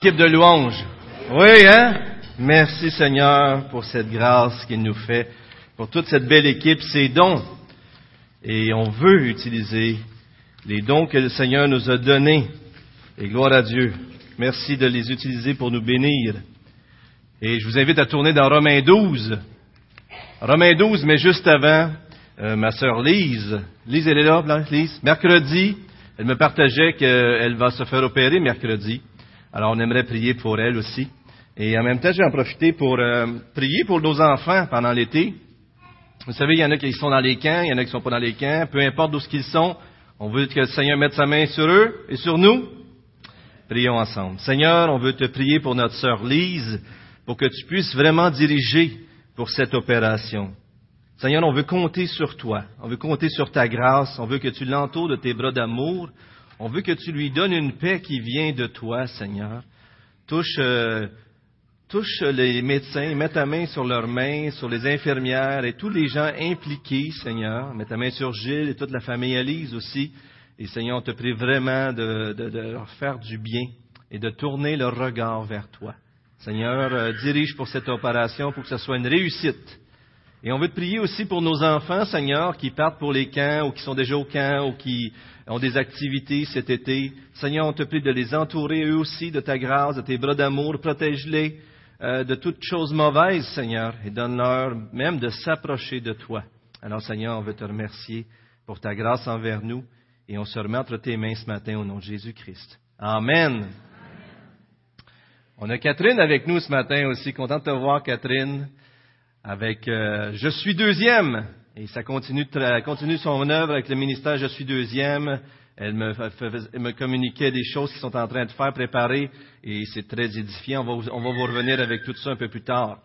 Équipe de louanges. Oui, hein? Merci Seigneur pour cette grâce qu'il nous fait, pour toute cette belle équipe, ces dons. Et on veut utiliser les dons que le Seigneur nous a donnés. Et gloire à Dieu. Merci de les utiliser pour nous bénir. Et je vous invite à tourner dans Romains 12. Romains 12, mais juste avant, euh, ma sœur Lise. Lise, elle est là, Lise? Mercredi, elle me partageait qu'elle va se faire opérer mercredi. Alors, on aimerait prier pour elle aussi. Et en même temps, je vais en profiter pour euh, prier pour nos enfants pendant l'été. Vous savez, il y en a qui sont dans les camps, il y en a qui sont pas dans les camps. Peu importe d'où qu'ils sont, on veut que le Seigneur mette sa main sur eux et sur nous. Prions ensemble. Seigneur, on veut te prier pour notre sœur Lise, pour que tu puisses vraiment diriger pour cette opération. Seigneur, on veut compter sur toi. On veut compter sur ta grâce. On veut que tu l'entoures de tes bras d'amour. On veut que tu lui donnes une paix qui vient de toi, Seigneur. Touche, euh, touche les médecins, mets ta main sur leurs mains, sur les infirmières et tous les gens impliqués, Seigneur. Mets ta main sur Gilles et toute la famille Elise aussi. Et Seigneur, on te prie vraiment de, leur faire du bien et de tourner leur regard vers toi. Seigneur, euh, dirige pour cette opération pour que ce soit une réussite. Et on veut te prier aussi pour nos enfants, Seigneur, qui partent pour les camps ou qui sont déjà au camp ou qui ont des activités cet été. Seigneur, on te prie de les entourer eux aussi de ta grâce, de tes bras d'amour. Protège-les euh, de toutes choses mauvaises, Seigneur, et donne-leur même de s'approcher de toi. Alors, Seigneur, on veut te remercier pour ta grâce envers nous et on se remet entre tes mains ce matin au nom de Jésus-Christ. Amen. On a Catherine avec nous ce matin aussi. Content de te voir, Catherine, avec euh, Je suis deuxième. Et ça continue, continue son œuvre avec le ministère Je suis deuxième. Elle me, me, communiquait des choses qu'ils sont en train de faire, préparer, et c'est très édifiant. On va, on va, vous revenir avec tout ça un peu plus tard.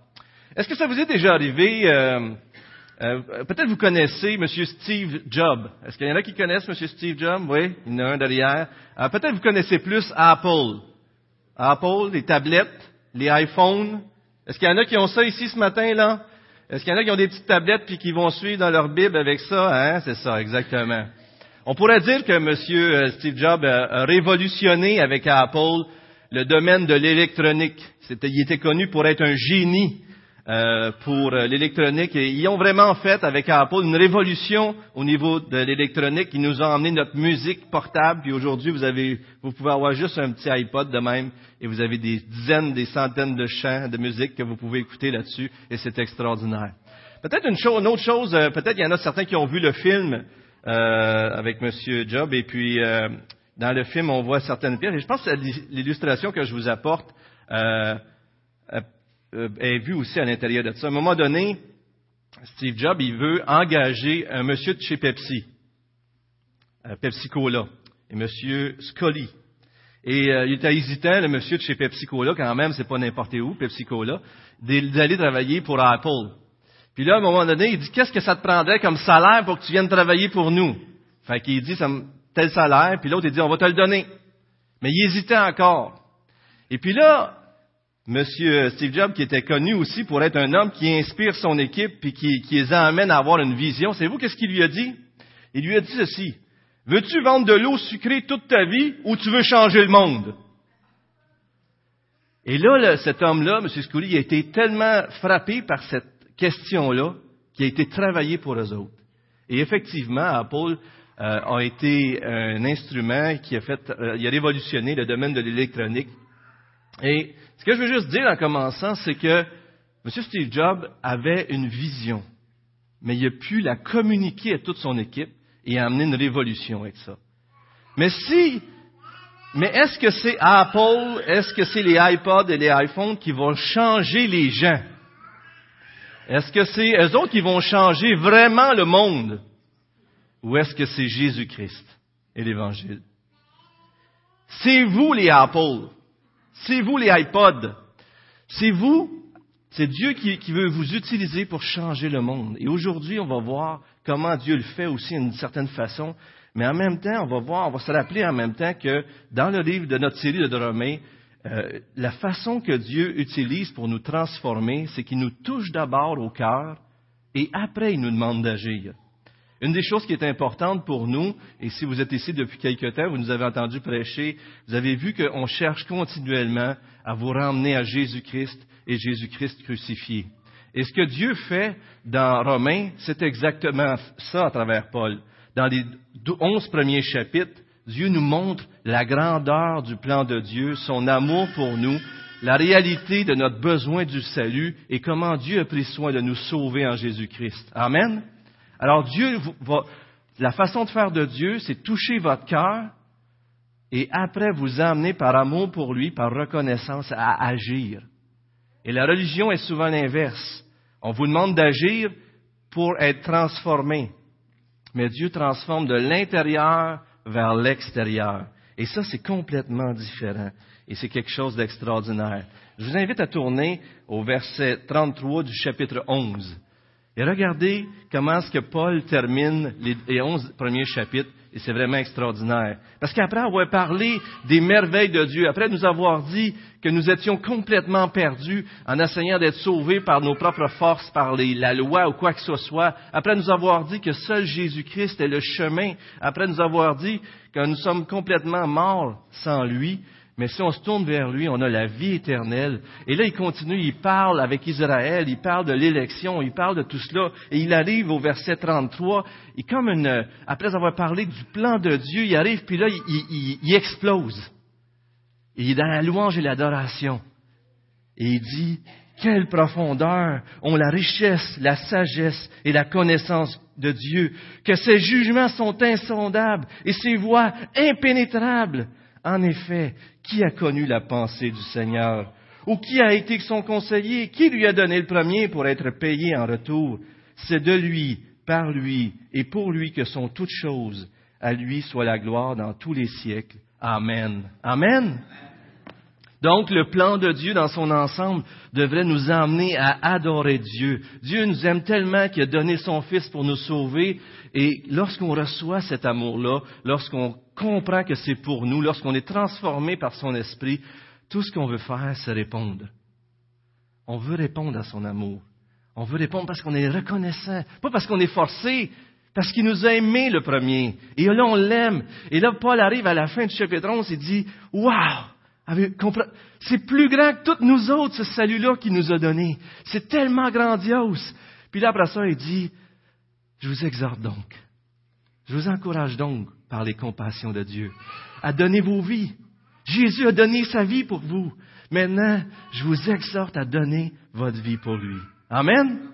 Est-ce que ça vous est déjà arrivé euh, euh, Peut-être vous connaissez M. Steve Jobs. Est-ce qu'il y en a qui connaissent M. Steve Jobs? Oui, il y en a un derrière. Euh, peut-être vous connaissez plus Apple. Apple, les tablettes, les iPhones. Est-ce qu'il y en a qui ont ça ici ce matin là? Est-ce qu'il y en a qui ont des petites tablettes puis qui vont suivre dans leur Bible avec ça? Hein? C'est ça, exactement. On pourrait dire que M. Euh, Steve Jobs a révolutionné avec Apple le domaine de l'électronique. il était connu pour être un génie euh, pour euh, l'électronique et ils ont vraiment fait avec Apple une révolution au niveau de l'électronique. Ils nous ont emmené notre musique portable puis aujourd'hui vous avez, vous pouvez avoir juste un petit iPod de même et vous avez des dizaines, des centaines de chants de musique que vous pouvez écouter là-dessus et c'est extraordinaire. Peut-être une, chose, une autre chose, euh, peut-être il y en a certains qui ont vu le film avec Monsieur Job et puis dans le film on voit certaines pierres et je pense que l'illustration que je vous apporte euh, est vu aussi à l'intérieur de ça. À un moment donné, Steve Jobs, il veut engager un monsieur de chez Pepsi, euh, Pepsi Cola, et monsieur Scully. Et euh, il était hésitant, le monsieur de chez Pepsi Cola, quand même, c'est pas n'importe où, Pepsi Cola, d'aller travailler pour Apple. Puis là, à un moment donné, il dit, qu'est-ce que ça te prendrait comme salaire pour que tu viennes travailler pour nous? Fait qu'il dit, ça tel salaire, puis l'autre, il dit, on va te le donner. Mais il hésitait encore. Et puis là, Monsieur Steve Jobs, qui était connu aussi pour être un homme qui inspire son équipe et qui, qui les amène à avoir une vision, c'est vous qu'est-ce qu'il lui a dit? Il lui a dit ceci. Veux-tu vendre de l'eau sucrée toute ta vie ou tu veux changer le monde? Et là, cet homme-là, M. Scully, a été tellement frappé par cette question-là qu'il a été travaillé pour eux autres. Et effectivement, Apple euh, a été un instrument qui a fait, euh, il a révolutionné le domaine de l'électronique. Et ce que je veux juste dire en commençant, c'est que M. Steve Jobs avait une vision, mais il a pu la communiquer à toute son équipe et amener une révolution avec ça. Mais si, mais est-ce que c'est Apple, est-ce que c'est les iPods et les iPhones qui vont changer les gens? Est-ce que c'est eux autres qui vont changer vraiment le monde? Ou est-ce que c'est Jésus-Christ et l'Évangile? C'est vous les Apple. C'est vous les iPods. C'est vous, c'est Dieu qui, veut vous utiliser pour changer le monde. Et aujourd'hui, on va voir comment Dieu le fait aussi d'une certaine façon. Mais en même temps, on va voir, on va se rappeler en même temps que dans le livre de notre série de Romains, euh, la façon que Dieu utilise pour nous transformer, c'est qu'il nous touche d'abord au cœur et après il nous demande d'agir. Une des choses qui est importante pour nous, et si vous êtes ici depuis quelque temps, vous nous avez entendu prêcher, vous avez vu qu'on cherche continuellement à vous ramener à Jésus-Christ et Jésus-Christ crucifié. Et ce que Dieu fait dans Romains, c'est exactement ça à travers Paul. Dans les onze premiers chapitres, Dieu nous montre la grandeur du plan de Dieu, son amour pour nous, la réalité de notre besoin du salut et comment Dieu a pris soin de nous sauver en Jésus-Christ. Amen? Alors Dieu va, la façon de faire de Dieu, c'est toucher votre cœur et après vous amener par amour pour lui, par reconnaissance à agir. Et la religion est souvent l'inverse. On vous demande d'agir pour être transformé. Mais Dieu transforme de l'intérieur vers l'extérieur. Et ça, c'est complètement différent. Et c'est quelque chose d'extraordinaire. Je vous invite à tourner au verset 33 du chapitre 11. Et regardez comment est-ce que Paul termine les, onze premiers chapitres, et c'est vraiment extraordinaire. Parce qu'après avoir parlé des merveilles de Dieu, après nous avoir dit que nous étions complètement perdus en essayant d'être sauvés par nos propres forces, par la loi ou quoi que ce soit, après nous avoir dit que seul Jésus-Christ est le chemin, après nous avoir dit que nous sommes complètement morts sans lui, mais si on se tourne vers lui, on a la vie éternelle. Et là, il continue, il parle avec Israël, il parle de l'élection, il parle de tout cela. Et il arrive au verset 33, et comme une, après avoir parlé du plan de Dieu, il arrive, puis là, il, il explose. Et il est dans la louange et l'adoration. Et il dit, quelle profondeur ont la richesse, la sagesse et la connaissance de Dieu, que ses jugements sont insondables et ses voies impénétrables. En effet, qui a connu la pensée du Seigneur? Ou qui a été son conseiller? Qui lui a donné le premier pour être payé en retour? C'est de lui, par lui et pour lui que sont toutes choses. À lui soit la gloire dans tous les siècles. Amen. Amen. Donc le plan de Dieu dans son ensemble devrait nous emmener à adorer Dieu. Dieu nous aime tellement qu'il a donné son Fils pour nous sauver. Et lorsqu'on reçoit cet amour-là, lorsqu'on comprend que c'est pour nous, lorsqu'on est transformé par son esprit, tout ce qu'on veut faire, c'est répondre. On veut répondre à son amour. On veut répondre parce qu'on est reconnaissant, pas parce qu'on est forcé, parce qu'il nous a aimés le premier. Et là, on l'aime. Et là, Paul arrive à la fin du chapitre 11 et dit, Waouh! C'est plus grand que toutes nous autres, ce salut-là qu'il nous a donné. C'est tellement grandiose. Puis là, après ça, il dit, je vous exhorte donc, je vous encourage donc, par les compassions de Dieu, à donner vos vies. Jésus a donné sa vie pour vous. Maintenant, je vous exhorte à donner votre vie pour lui. Amen.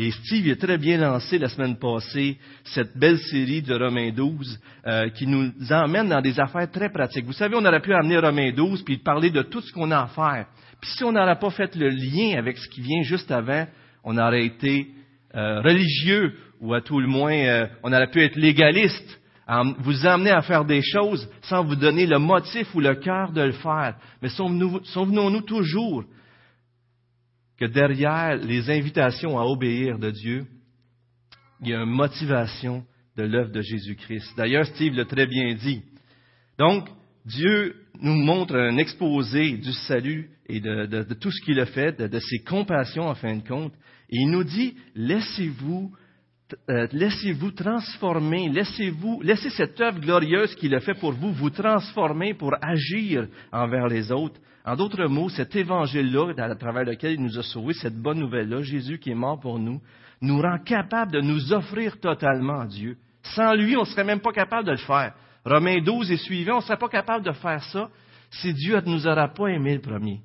Et Steve a très bien lancé la semaine passée cette belle série de Romains 12 euh, qui nous emmène dans des affaires très pratiques. Vous savez, on aurait pu amener Romains 12 puis parler de tout ce qu'on a à faire. Puis si on n'aurait pas fait le lien avec ce qui vient juste avant, on aurait été euh, religieux ou à tout le moins, euh, on aurait pu être légaliste, vous amener à faire des choses sans vous donner le motif ou le cœur de le faire. Mais souvenons-nous toujours que derrière les invitations à obéir de Dieu, il y a une motivation de l'œuvre de Jésus-Christ. D'ailleurs, Steve l'a très bien dit. Donc, Dieu nous montre un exposé du salut et de, tout ce qu'il a fait, de, ses compassions en fin de compte. Et il nous dit, laissez-vous euh, laissez-vous transformer, laissez-vous, laissez cette œuvre glorieuse qu'il a fait pour vous vous transformer pour agir envers les autres. En d'autres mots, cet évangile-là, à travers lequel il nous a sauvés, cette bonne nouvelle-là, Jésus qui est mort pour nous, nous rend capable de nous offrir totalement à Dieu. Sans lui, on ne serait même pas capable de le faire. Romains 12 et suivants, on ne serait pas capable de faire ça si Dieu ne nous aura pas aimé le premier,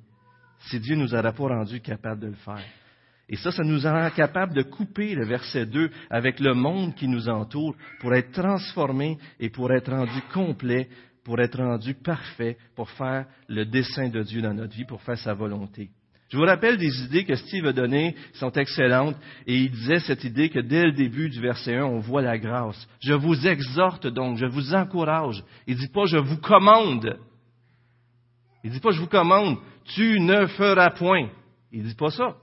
si Dieu ne nous aura pas rendu capable de le faire. Et ça, ça nous rend capable de couper le verset 2 avec le monde qui nous entoure pour être transformé et pour être rendu complet, pour être rendu parfait, pour faire le dessein de Dieu dans notre vie, pour faire sa volonté. Je vous rappelle des idées que Steve a données, qui sont excellentes, et il disait cette idée que dès le début du verset 1, on voit la grâce. Je vous exhorte donc, je vous encourage. Il dit pas je vous commande. Il dit pas je vous commande, tu ne feras point. Il dit pas ça.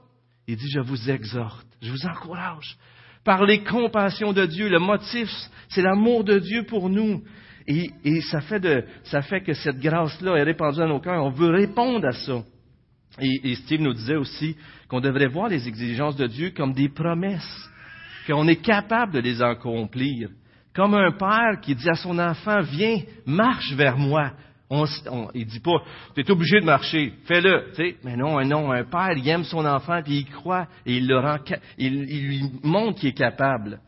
Il dit, je vous exhorte, je vous encourage. Par les compassions de Dieu, le motif, c'est l'amour de Dieu pour nous. Et, ça, fait de, ça fait que cette grâce-là est répandue dans nos cœurs. On veut répondre à ça. Et, Steve nous disait aussi qu'on devrait voir les exigences de Dieu comme des promesses. qu'on est capable de les accomplir. Comme un père qui dit à son enfant, viens, marche vers moi. On, on, il dit pas, tu es obligé de marcher, fais-le. Mais non, non, un père, il aime son enfant, puis il croit, et il, le rend, il, il lui montre qu'il est capable.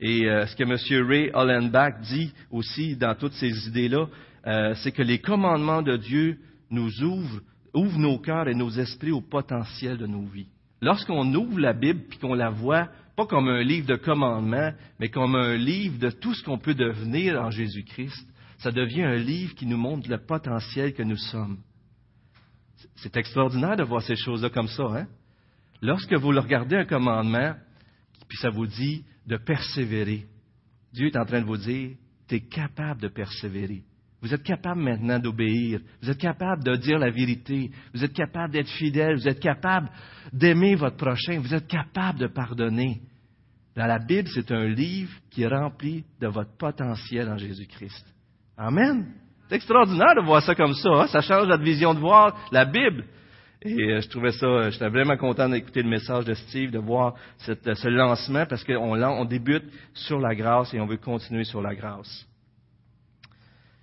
Et euh, ce que M. Ray Hollenbach dit aussi dans toutes ces idées-là, euh, c'est que les commandements de Dieu nous ouvrent, ouvrent nos cœurs et nos esprits au potentiel de nos vies. Lorsqu'on ouvre la Bible puis qu'on la voit pas comme un livre de commandements, mais comme un livre de tout ce qu'on peut devenir en Jésus-Christ, ça devient un livre qui nous montre le potentiel que nous sommes. C'est extraordinaire de voir ces choses-là comme ça. Hein? Lorsque vous regardez un commandement, puis ça vous dit de persévérer, Dieu est en train de vous dire, tu es capable de persévérer. Vous êtes capable maintenant d'obéir. Vous êtes capable de dire la vérité. Vous êtes capable d'être fidèle. Vous êtes capable d'aimer votre prochain. Vous êtes capable de pardonner. Dans la Bible, c'est un livre qui est rempli de votre potentiel en Jésus-Christ. Amen. C'est extraordinaire de voir ça comme ça. Hein. Ça change notre vision de voir la Bible. Et euh, je trouvais ça, euh, j'étais vraiment content d'écouter le message de Steve, de voir cette, ce lancement, parce qu'on on débute sur la grâce et on veut continuer sur la grâce.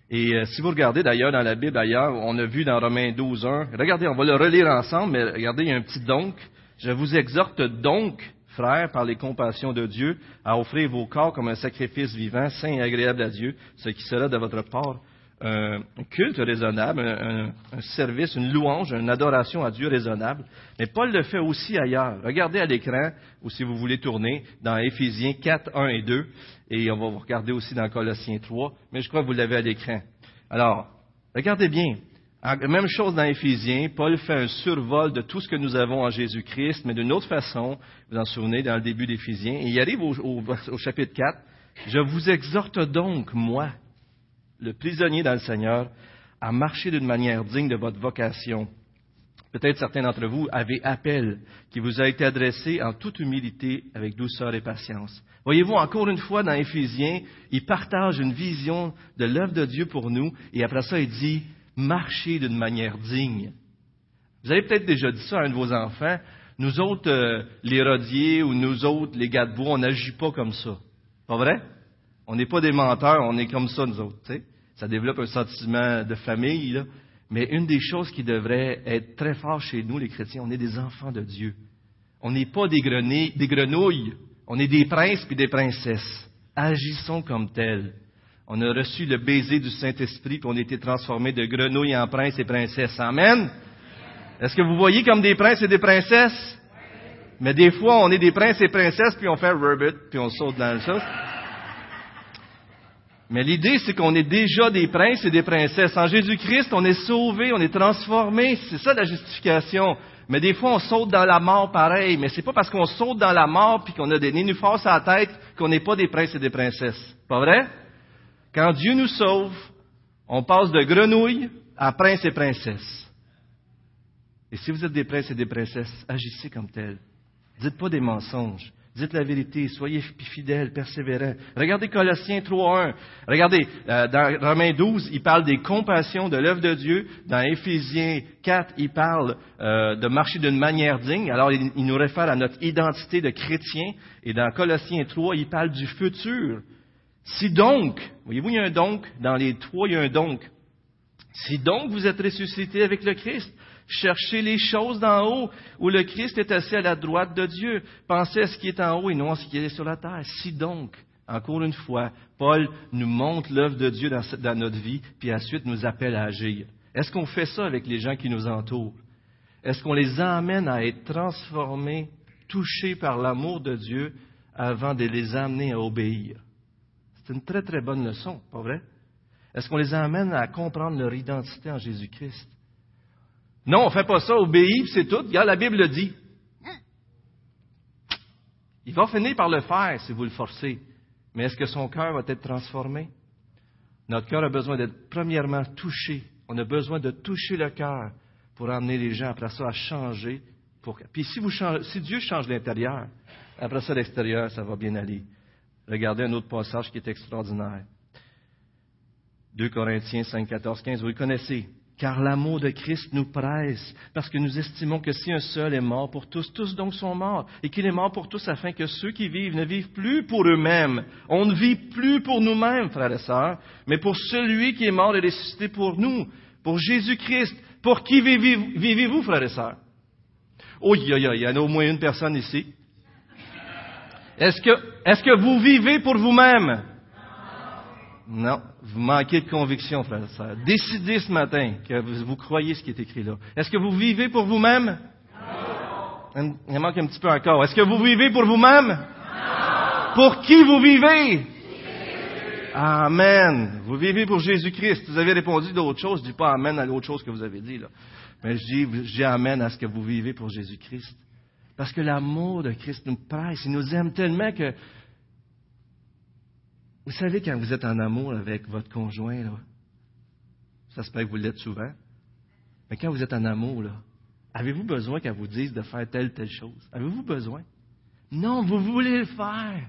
Et euh, si vous regardez d'ailleurs dans la Bible ailleurs, on a vu dans Romains 12, 1, regardez, on va le relire ensemble, mais regardez, il y a un petit donc. Je vous exhorte donc, frères, par les compassions de Dieu, à offrir vos corps comme un sacrifice vivant, saint et agréable à Dieu, ce qui sera de votre part un culte raisonnable, un, service, une louange, une adoration à Dieu raisonnable. Mais Paul le fait aussi ailleurs. Regardez à l'écran, ou si vous voulez tourner, dans Éphésiens 4, 1 et 2, et on va vous regarder aussi dans Colossiens 3, mais je crois que vous l'avez à l'écran. Alors, regardez bien. Même chose dans Éphésiens, Paul fait un survol de tout ce que nous avons en Jésus-Christ, mais d'une autre façon, vous en souvenez, dans le début d'Éphésiens, il arrive au chapitre 4, Je vous exhorte donc, moi, le prisonnier dans le Seigneur, à marcher d'une manière digne de votre vocation. Peut-être certains d'entre vous avez appel qui vous a été adressé en toute humilité, avec douceur et patience. Voyez-vous, encore une fois, dans Éphésiens, il partage une vision de l'œuvre de Dieu pour nous, et après ça, il dit, marchez d'une manière digne. Vous avez peut-être déjà dit ça à un de vos enfants. Nous autres, euh, les rodiers ou nous autres, les gars de bois, on n'agit pas comme ça. Pas vrai? On n'est pas des menteurs, on est comme ça, nous autres. Ça développe un sentiment de famille, là. Mais une des choses qui devrait être très fort chez nous, les chrétiens, on est des enfants de Dieu. On n'est pas des, grenouilles, des grenouilles, on est des princes puis des princesses. Agissons comme tels. On a reçu le baiser du Saint-Esprit, puis on a été transformés de grenouilles en princes et princesses. Amen. Est-ce que vous voyez comme des princes et des princesses? Mais des fois, on est des princes et princesses, puis on fait rabbit, puis on saute dans le chose. Mais l'idée, c'est qu'on est déjà des princes et des princesses. En Jésus-Christ, on est sauvés, on est transformés. C'est ça la justification. Mais des fois, on saute dans la mort pareil. Mais c'est pas parce qu'on saute dans la mort puis qu'on a des nénuphars à la tête qu'on n'est pas des princes et des princesses. Pas vrai? Quand Dieu nous sauve, on passe de grenouille à prince et princesse. Et si vous êtes des princes et des princesses, agissez comme tels. Dites pas des mensonges. Dites la vérité, soyez fidèles, persévérants. Regardez Colossiens 3.1. Regardez, euh, dans Romains 12, il parle des compassions de l'œuvre de Dieu. Dans Éphésiens 4, il parle euh, de marcher d'une manière digne. Alors, il, il, nous réfère à notre identité de chrétien. Et dans Colossiens 3, il parle du futur. Si donc, voyez-vous, il y a un donc, dans les trois, il y a un donc. Si donc vous êtes ressuscité avec le Christ, Cherchez les choses d'en haut, où le Christ est assis à la droite de Dieu. Pensez à ce qui est en haut et non à ce qui est sur la terre. Si donc, encore une fois, Paul nous montre l'œuvre de Dieu dans, notre vie, puis ensuite nous appelle à agir. Est-ce qu'on fait ça avec les gens qui nous entourent? Est-ce qu'on les emmène à être transformés, touchés par l'amour de Dieu, avant de les amener à obéir? C'est une très très bonne leçon, pas vrai? Est-ce qu'on les amène à comprendre leur identité en Jésus-Christ? Non, on ne fait pas ça, obéis, c'est tout. Regarde, la Bible le dit. Il va finir par le faire si vous le forcez. Mais est-ce que son cœur va être transformé? Notre cœur a besoin d'être premièrement touché. On a besoin de toucher le cœur pour amener les gens après ça à changer. Puis si, vous si Dieu change l'intérieur, après ça l'extérieur, ça va bien aller. Regardez un autre passage qui est extraordinaire. 2 Corinthiens 5, 14, 15, vous le connaissez. car l'amour de Christ nous presse, parce que nous estimons que si un seul est mort pour tous, tous donc sont morts, et qu'il est mort pour tous afin que ceux qui vivent ne vivent plus pour eux-mêmes. On ne vit plus pour nous-mêmes, frères et sœurs, mais pour celui qui est mort et ressuscité pour nous, pour Jésus-Christ. Pour qui vivez-vous, frères et sœurs? Oh, il y, en a au moins une personne ici. Est-ce que, est-ce que vous vivez pour vous-même? Non, vous manquez de conviction, frère et sœur. Décidez ce matin que vous, croyez ce qui est écrit là. Est-ce que vous vivez pour vous-même? Non. Il manque un petit peu encore. Est-ce que vous vivez pour vous-même? Non. Pour qui vous vivez? Amen. Vous vivez pour Jésus-Christ. Vous avez répondu d'autre chose. Je dis pas Amen à l'autre chose que vous avez dit, là. Mais je dis, je dis Amen à ce que vous vivez pour Jésus-Christ. Parce que l'amour de Christ nous presse. Il nous aime tellement que vous savez, quand vous êtes en amour avec votre conjoint, là, ça se peut que vous l'êtes souvent, mais quand vous êtes en amour, là, avez-vous besoin qu'elle vous dise de faire telle, telle chose? Avez-vous besoin? Non, vous voulez le faire.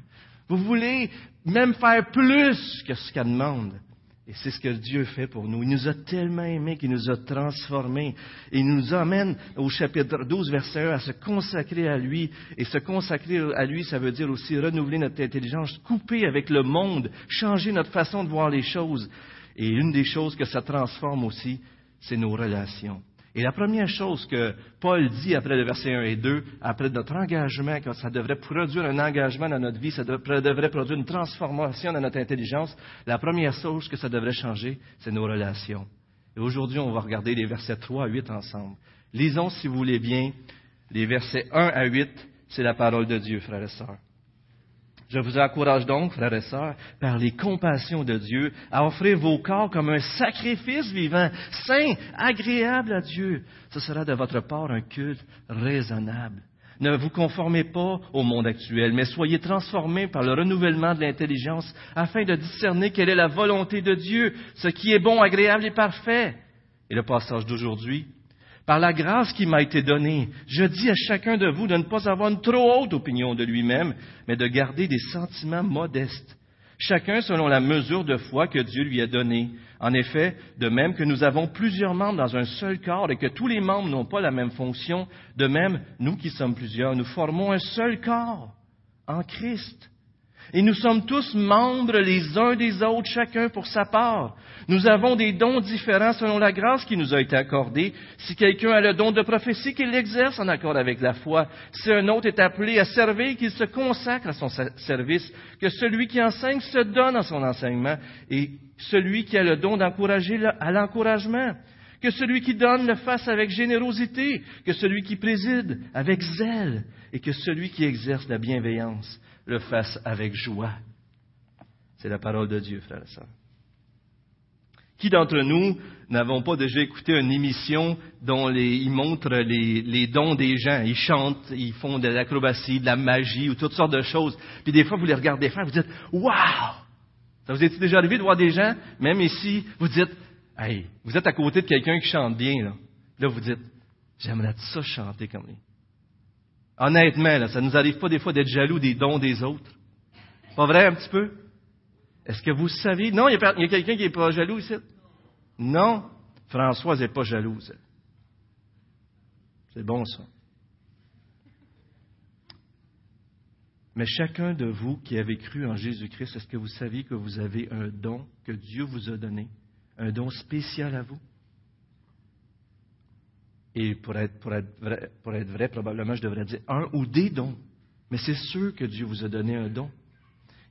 Vous voulez même faire plus que ce qu'elle demande. Et c'est ce que Dieu fait pour nous. Il nous a tellement aimés qu'il nous a transformés. Il nous amène au chapitre 12, verset 1, à se consacrer à lui. Et se consacrer à lui, ça veut dire aussi renouveler notre intelligence, couper avec le monde, changer notre façon de voir les choses. Et une des choses que ça transforme aussi, c'est nos relations. Et la première chose que Paul dit après le verset 1 et 2, après notre engagement, que ça devrait produire un engagement dans notre vie, ça devrait produire une transformation dans notre intelligence, la première chose que ça devrait changer, c'est nos relations. Et aujourd'hui, on va regarder les versets 3 à 8 ensemble. Lisons, si vous voulez bien, les versets 1 à 8, c'est la parole de Dieu, frères et sœurs. Je vous encourage donc, frères et sœurs, par les compassions de Dieu, à offrir vos corps comme un sacrifice vivant, saint, agréable à Dieu. Ce sera de votre part un culte raisonnable. Ne vous conformez pas au monde actuel, mais soyez transformés par le renouvellement de l'intelligence afin de discerner quelle est la volonté de Dieu, ce qui est bon, agréable et parfait. Et le passage d'aujourd'hui, par la grâce qui m'a été donnée, je dis à chacun de vous de ne pas avoir une trop haute opinion de lui-même, mais de garder des sentiments modestes, chacun selon la mesure de foi que Dieu lui a donnée. En effet, de même que nous avons plusieurs membres dans un seul corps et que tous les membres n'ont pas la même fonction, de même, nous qui sommes plusieurs, nous formons un seul corps en Christ. Et nous sommes tous membres les uns des autres, chacun pour sa part. Nous avons des dons différents selon la grâce qui nous a été accordée. Si quelqu'un a le don de prophétie, qu'il l'exerce en accord avec la foi. Si un autre est appelé à servir, qu'il se consacre à son service. Que celui qui enseigne se donne à son enseignement. Et celui qui a le don d'encourager à l'encouragement. Que celui qui donne le fasse avec générosité. Que celui qui préside avec zèle. Et que celui qui exerce la bienveillance le fasse avec joie. C'est la parole de Dieu, frère et sœurs. Qui d'entre nous n'avons pas déjà écouté une émission dont les, ils montrent les, les, dons des gens? Ils chantent, ils font de l'acrobatie, de la magie ou toutes sortes de choses. Puis des fois, vous les regardez faire, vous dites, Wow! Ça vous est déjà arrivé de voir des gens, même ici, vous dites, Hey, vous êtes à côté de quelqu'un qui chante bien, là. Là, vous dites, J'aimerais ça chanter comme lui. Honnêtement, ça nous arrive pas des fois d'être jaloux des dons des autres. Pas vrai un petit peu? Est-ce que vous savez? Non, il y a, quelqu'un qui est pas jaloux ici? Non. Françoise n'est pas jalouse. C'est bon ça. Mais chacun de vous qui avez cru en Jésus-Christ, est-ce que vous saviez que vous avez un don que Dieu vous a donné? Un don spécial à vous? Et pour être, vrai, probablement, je devrais dire un ou des dons. Mais c'est sûr que Dieu vous a donné un don.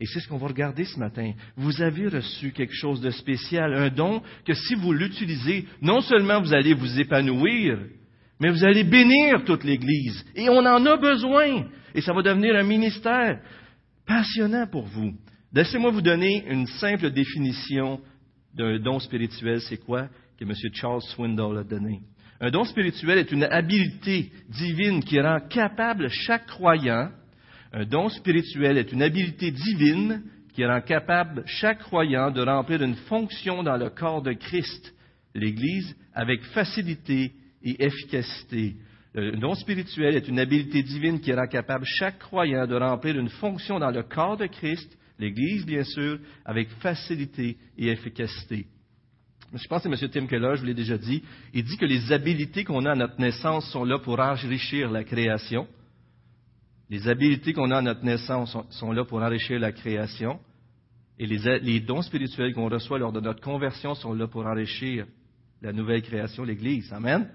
Et c'est ce qu'on va regarder ce matin. Vous avez reçu quelque chose de spécial, un don que si vous l'utilisez, non seulement vous allez vous épanouir, mais vous allez bénir toute l'Église. Et on en a besoin. Et ça va devenir un ministère passionnant pour vous. Laissez-moi vous donner une simple définition d'un don spirituel. C'est quoi que M. Charles Swindoll a donné? Un don spirituel est une habileté divine qui rend capable chaque croyant. Un don spirituel est une habileté divine qui rend capable chaque croyant de remplir une fonction dans le corps de Christ, l'Église, avec facilité et efficacité. Un don spirituel est une habileté divine qui rend capable chaque croyant de remplir une fonction dans le corps de Christ, l'Église bien sûr, avec facilité et efficacité. Je pense que c'est M. Tim Keller, je vous l'ai déjà dit, il dit que les habiletés qu'on a à notre naissance sont là pour enrichir la création. Les habiletés qu'on a à notre naissance sont, là pour enrichir la création. Et les, les dons spirituels qu'on reçoit lors de notre conversion sont là pour enrichir la nouvelle création, l'Église. Amen.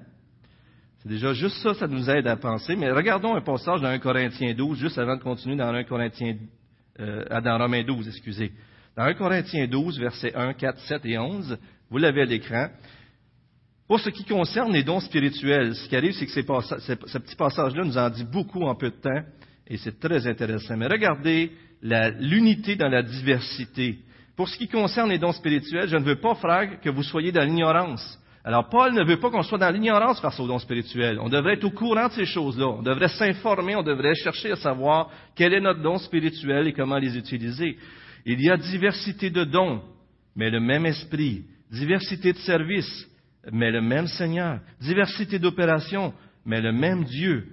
C'est déjà juste ça, ça nous aide à penser. Mais regardons un passage dans 1 Corinthiens 12, juste avant de continuer dans 1 Corinthiens, euh, dans Romains 12, excusez. Dans 1 Corinthiens 12, versets 1, 4, 7 et 11, vous l'avez à l'écran. Pour ce qui concerne les dons spirituels, ce qui arrive, c'est que ce petit passage-là nous en dit beaucoup en peu de temps, et c'est très intéressant. Mais regardez l'unité dans la diversité. Pour ce qui concerne les dons spirituels, je ne veux pas, frère, que vous soyez dans l'ignorance. Alors, Paul ne veut pas qu'on soit dans l'ignorance face aux dons spirituels. On devrait être au courant de ces choses-là. On devrait s'informer, on devrait chercher à savoir quel est notre don spirituel et comment les utiliser. Il y a diversité de dons, mais le même esprit. Diversité de services, mais le même Seigneur. Diversité d'opérations, mais le même Dieu.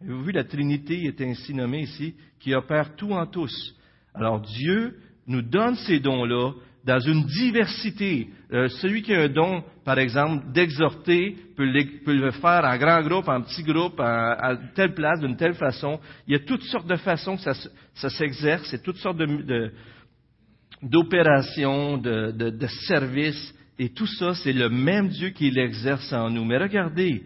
Vous vu, la Trinité est ainsi nommée ici, qui opère tout en tous. Alors Dieu nous donne ces dons-là dans une diversité. Euh, celui qui a un don, par exemple, d'exhorter, peut, le faire en grand groupe, en petit groupe, à, telle place, d'une telle façon. Il y a toutes sortes de façons que ça, s'exerce, et toutes sortes d'opérations, de, de, services, et tout ça, c'est le même Dieu qui l'exerce en nous. Mais regardez,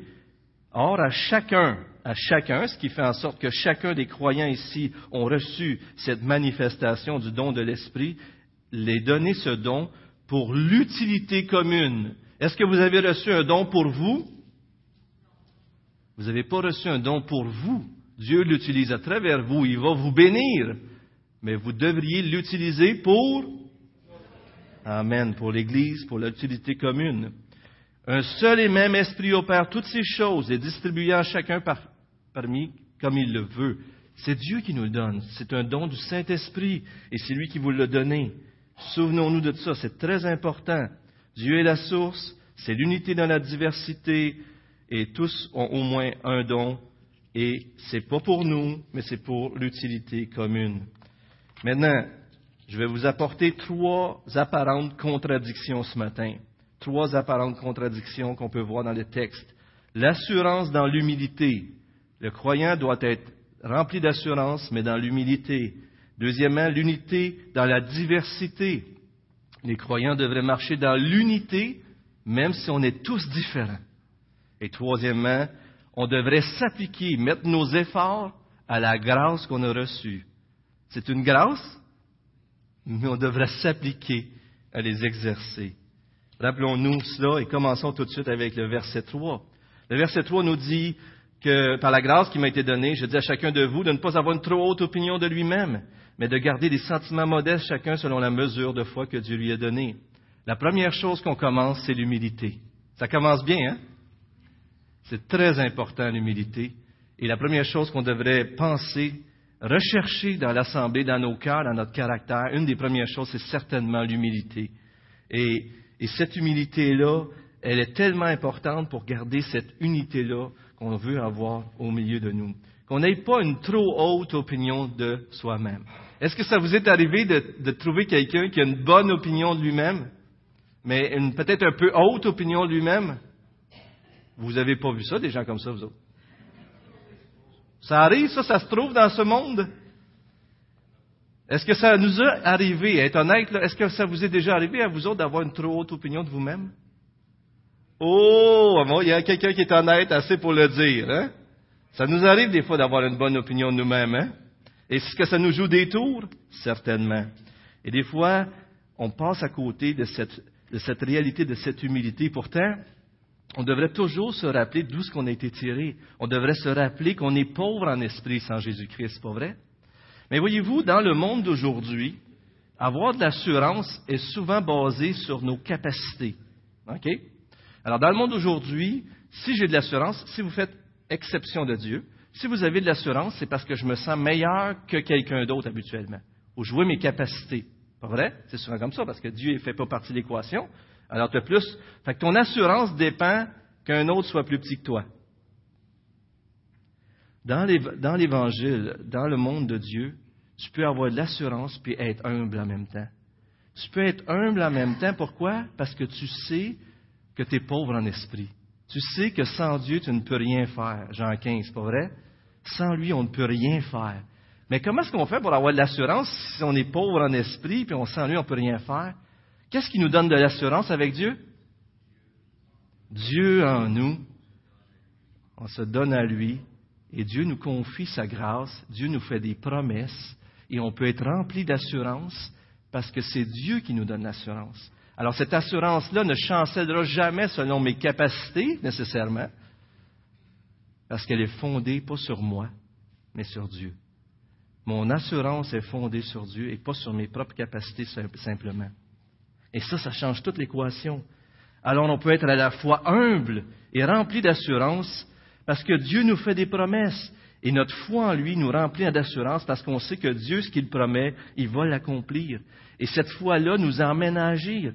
or à chacun, à chacun, ce qui fait en sorte que chacun des croyants ici ont reçu cette manifestation du don de l'Esprit, les donner ce don pour l'utilité commune. Est-ce que vous avez reçu un don pour vous? Vous n'avez pas reçu un don pour vous. Dieu l'utilise à travers vous. Il va vous bénir. Mais vous devriez l'utiliser pour Amen, pour l'Église, pour l'utilité commune. Un seul et même esprit opère toutes ces choses et distribuant chacun parmi comme il le veut. C'est Dieu qui nous le donne. C'est un don du Saint-Esprit et c'est lui qui vous l'a donné. Souvenons-nous de ça, c'est très important. Dieu est la source, c'est l'unité dans la diversité, et tous ont au moins un don, et c'est pas pour nous, mais c'est pour l'utilité commune. Maintenant, je vais vous apporter trois apparentes contradictions ce matin. Trois apparentes contradictions qu'on peut voir dans le texte. L'assurance dans l'humilité. Le croyant doit être rempli d'assurance, mais dans l'humilité. Deuxièmement, l'unité dans la diversité. Les croyants devraient marcher dans l'unité, même si on est tous différents. Et troisièmement, on devrait s'appliquer, mettre nos efforts à la grâce qu'on a reçue. C'est une grâce, mais on devrait s'appliquer à les exercer. Rappelons-nous cela et commençons tout de suite avec le verset 3. Le verset 3 nous dit que par la grâce qui m'a été donnée, je dis à chacun de vous de ne pas avoir une trop haute opinion de lui-même, mais de garder des sentiments modestes chacun selon la mesure de foi que Dieu lui a donnée. La première chose qu'on commence, c'est l'humilité. Ça commence bien, hein? C'est très important l'humilité. Et la première chose qu'on devrait penser, rechercher dans l'assemblée, dans nos cœurs, dans notre caractère, une des premières choses, c'est certainement l'humilité. Et, et cette humilité-là, elle est tellement importante pour garder cette unité-là qu'on veut avoir au milieu de nous. Qu'on n'ait pas une trop haute opinion de soi-même. Est-ce que ça vous est arrivé de, trouver quelqu'un qui a une bonne opinion de lui-même, mais peut-être un peu haute opinion de lui-même? Vous n'avez pas vu ça, des gens comme ça, vous autres? Ça arrive, ça, ça se trouve dans ce monde? Est-ce que ça nous a arrivé, être honnête, est-ce que ça vous est déjà arrivé à vous autres d'avoir une trop haute opinion de vous-même? Oh, il y a quelqu'un qui est honnête assez pour le dire, hein? Ça nous arrive des fois d'avoir une bonne opinion de nous-mêmes, hein? Est-ce que ça nous joue des tours? Certainement. Et des fois, on passe à côté de cette, de cette réalité, de cette humilité. Pourtant, on devrait toujours se rappeler d'où ce qu'on a été tiré. On devrait se rappeler qu'on est pauvre en esprit sans Jésus-Christ, pas vrai? Mais voyez-vous, dans le monde d'aujourd'hui, avoir de l'assurance est souvent basé sur nos capacités. OK? Alors, dans le monde d'aujourd'hui, si j'ai de l'assurance, si vous faites exception de Dieu, si vous avez de l'assurance, c'est parce que je me sens meilleur que quelqu'un d'autre habituellement. Ou je mes capacités. Pas vrai? C'est souvent comme ça, parce que Dieu ne fait pas partie de l'équation. Alors, tu as plus. Fait que ton assurance dépend qu'un autre soit plus petit que toi. Dans l'Évangile, dans le monde de Dieu, tu peux avoir de l'assurance puis être humble en même temps. Tu peux être humble en même temps. Pourquoi? Parce que tu sais que tu es pauvre en esprit. Tu sais que sans Dieu, tu ne peux rien faire. Jean 15, pas vrai? Sans lui, on ne peut rien faire. Mais comment est-ce qu'on fait pour avoir de l'assurance si on est pauvre en esprit puis on sans lui, on ne peut rien faire? Qu'est-ce qui nous donne de l'assurance avec Dieu? Dieu en nous. On se donne à lui et Dieu nous confie sa grâce. Dieu nous fait des promesses et on peut être rempli d'assurance parce que c'est Dieu qui nous donne l'assurance. Alors cette assurance-là ne chancellera jamais selon mes capacités nécessairement, parce qu'elle est fondée pas sur moi, mais sur Dieu. Mon assurance est fondée sur Dieu et pas sur mes propres capacités simplement. Et ça, ça change toute l'équation. Alors on peut être à la fois humble et rempli d'assurance parce que Dieu nous fait des promesses. Et notre foi en lui nous remplit d'assurance parce qu'on sait que Dieu, ce qu'il promet, il va l'accomplir. Et cette foi-là nous emmène à agir.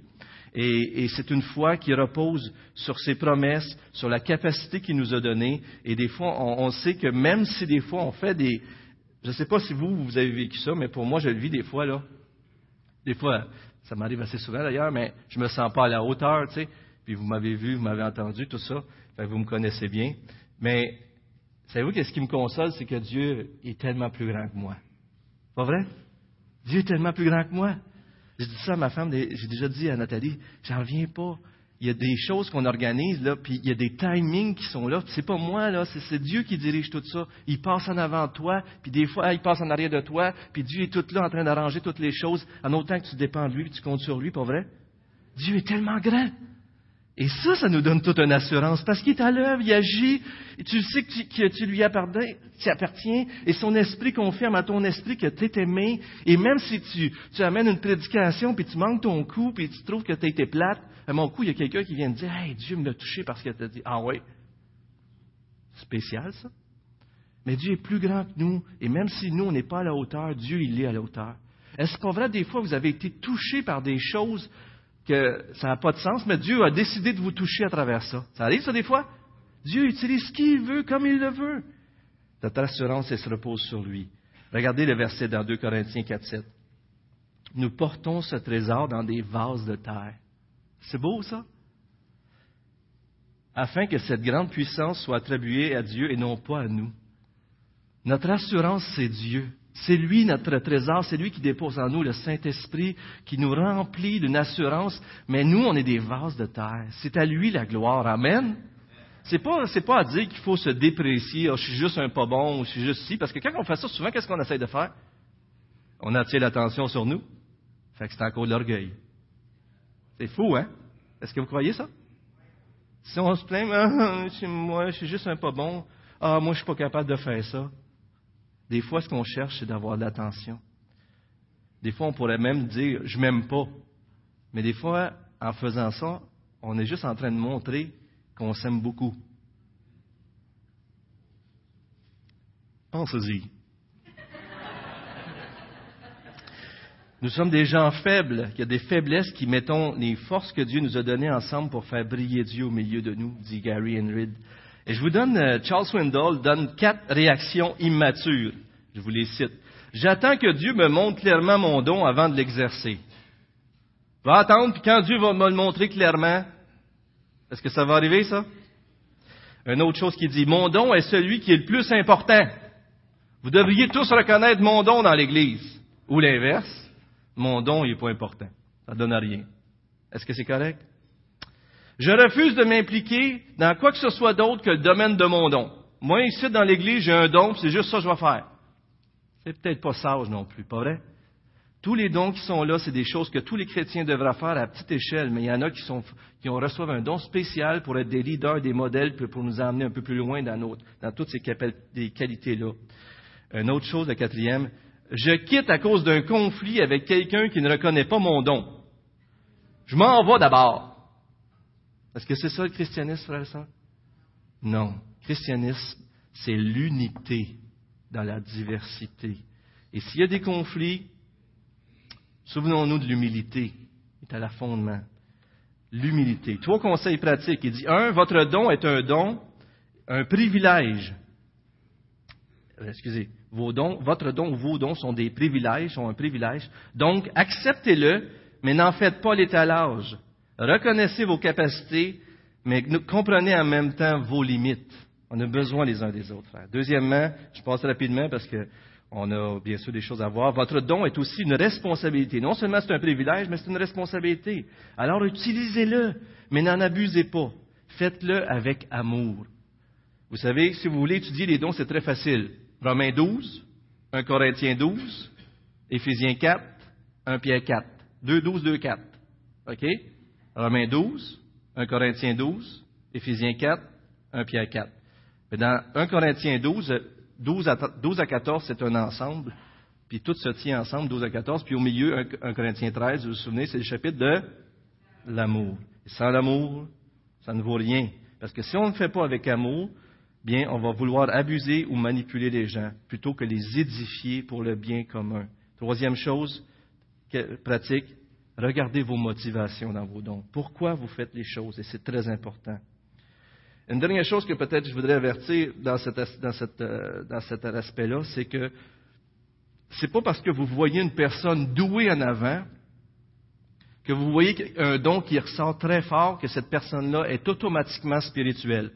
Et, c'est une foi qui repose sur ses promesses, sur la capacité qu'il nous a donnée. Et des fois, on, sait que même si des fois on fait des... Je ne sais pas si vous, vous avez vécu ça, mais pour moi, je le vis des fois, là. Des fois, ça m'arrive assez souvent d'ailleurs, mais je me sens pas à la hauteur, tu sais. Puis vous m'avez vu, vous m'avez entendu, tout ça. vous me connaissez bien. Mais Savez-vous qu'est-ce qui me console, c'est que Dieu est tellement plus grand que moi. Pas vrai? Dieu est tellement plus grand que moi. J'ai dit ça à ma femme, j'ai déjà dit à Nathalie, j'en reviens pas. Il y a des choses qu'on organise, là, puis il y a des timings qui sont là. C'est pas moi, là, c'est Dieu qui dirige tout ça. Il passe en avant de toi, puis des fois, il passe en arrière de toi, puis Dieu est tout là en train d'arranger toutes les choses, en autant que tu dépends de lui, puis tu comptes sur lui, pas vrai? Dieu est tellement grand. Et ça, ça nous donne toute une assurance, parce qu'il est à l'œuvre, il agit, tu sais que tu, lui appartiens, et son esprit confirme à ton esprit que tu es aimé, et même si tu, tu amènes une prédication, puis tu manques ton coup, puis tu trouves que tu as été plate, à mon coup, il y a quelqu'un qui vient te dire, hey, Dieu me l'a touché parce qu'il t'a dit, ah oui, spécial ça. Mais Dieu est plus grand que nous, et même si nous, on n'est pas à la hauteur, Dieu, il est à la hauteur. Est-ce qu'on vrai, des fois, vous avez été touché par des choses que ça n'a pas de sens, mais Dieu a décidé de vous toucher à travers ça. Ça arrive, ça, des fois? Dieu utilise ce qu'il veut, comme il le veut. Notre assurance, elle se repose sur lui. Regardez le verset dans 2 Corinthiens 4, 7. Nous portons ce trésor dans des vases de terre. C'est beau, ça? Afin que cette grande puissance soit attribuée à Dieu et non pas à nous. Notre assurance, c'est Dieu. C'est lui notre trésor, c'est lui qui dépose en nous le Saint-Esprit, qui nous remplit d'une assurance, mais nous, on est des vases de terre. C'est à lui la gloire. Amen. C'est pas, c'est pas à dire qu'il faut se déprécier, oh, je suis juste un pas bon, je suis juste ci, parce que quand on fait ça, souvent, qu'est-ce qu'on essaie de faire? On attire l'attention sur nous. Fait que c'est encore de l'orgueil. C'est fou, hein? Est-ce que vous croyez ça? Si on se plaint, ah, moi, je suis juste un pas bon, ah, moi, je suis pas capable de faire ça. Des fois, ce qu'on cherche, c'est d'avoir de l'attention. Des fois, on pourrait même dire je m'aime pas. Mais des fois, en faisant ça, on est juste en train de montrer qu'on s'aime beaucoup. Pensez-y. Nous sommes des gens faibles, y a des faiblesses qui mettons les forces que Dieu nous a données ensemble pour faire briller Dieu au milieu de nous, dit Gary Enrid. Et je vous donne, euh, Charles Swindoll donne quatre réactions immatures. Je vous les cite. J'attends que Dieu me montre clairement mon don avant de l'exercer. Je vais attendre, puis quand Dieu va me le montrer clairement, est-ce que ça va arriver, ça? Une autre chose qui dit, mon don est celui qui est le plus important. Vous devriez tous reconnaître mon don dans l'Église. Ou l'inverse, mon don, n'est pas important. Ça ne donne rien. Est-ce que c'est correct? Je refuse de m'impliquer dans quoi que ce soit d'autre que le domaine de mon don. Moi, ici, dans l'Église, j'ai un don, c'est juste ça que je vais faire. C'est peut-être pas sage non plus, pas vrai? Tous les dons qui sont là, c'est des choses que tous les chrétiens devraient faire à petite échelle, mais il y en a qui, sont, qui ont, reçoivent un don spécial pour être des leaders, des modèles, pour nous emmener un peu plus loin dans, notre, dans toutes ces qualités-là. Une autre chose, la quatrième, je quitte à cause d'un conflit avec quelqu'un qui ne reconnaît pas mon don. Je m'en vais d'abord. Est-ce que c'est ça le christianisme, frère et soeur? Non. Christianisme, c'est l'unité dans la diversité. Et s'il y a des conflits, souvenons-nous de l'humilité. est à la fondement. L'humilité. Trois conseils pratiques. Il dit, un, votre don est un don, un privilège. Euh, excusez, vos dons, votre don ou vos dons sont des privilèges, sont un privilège. Donc, acceptez-le, mais n'en faites pas l'étalage. Reconnaissez vos capacités, mais comprenez en même temps vos limites. On a besoin les uns des autres. Deuxièmement, je passe rapidement parce que on a bien sûr des choses à voir. Votre don est aussi une responsabilité. Non seulement c'est un privilège, mais c'est une responsabilité. Alors utilisez-le, mais n'en abusez pas. Faites-le avec amour. Vous savez, si vous voulez étudier les dons, c'est très facile. Romains 12, 1 Corinthiens 12, Éphésiens 4, 1 Pierre 4. 2, 12, 2, 4. OK? Romains 12, 1 Corinthiens 12, Éphésiens 4, 1 Pierre 4. Mais dans 1 Corinthiens 12, 12 à, 12 à 14, c'est un ensemble. Puis tout se tient ensemble, 12 à 14. Puis au milieu, 1, Corinthiens 13, vous vous souvenez, c'est le chapitre de l'amour. Sans l'amour, ça ne vaut rien. Parce que si on ne fait pas avec amour, bien, on va vouloir abuser ou manipuler les gens plutôt que les édifier pour le bien commun. Troisième chose, pratique, regardez vos motivations dans vos dons. Pourquoi vous faites les choses? Et c'est très important. Une dernière chose que peut-être je voudrais avertir dans, euh, cet aspect-là, c'est que c'est pas parce que vous voyez une personne douée en avant que vous voyez un don qui ressort très fort que cette personne-là est automatiquement spirituelle.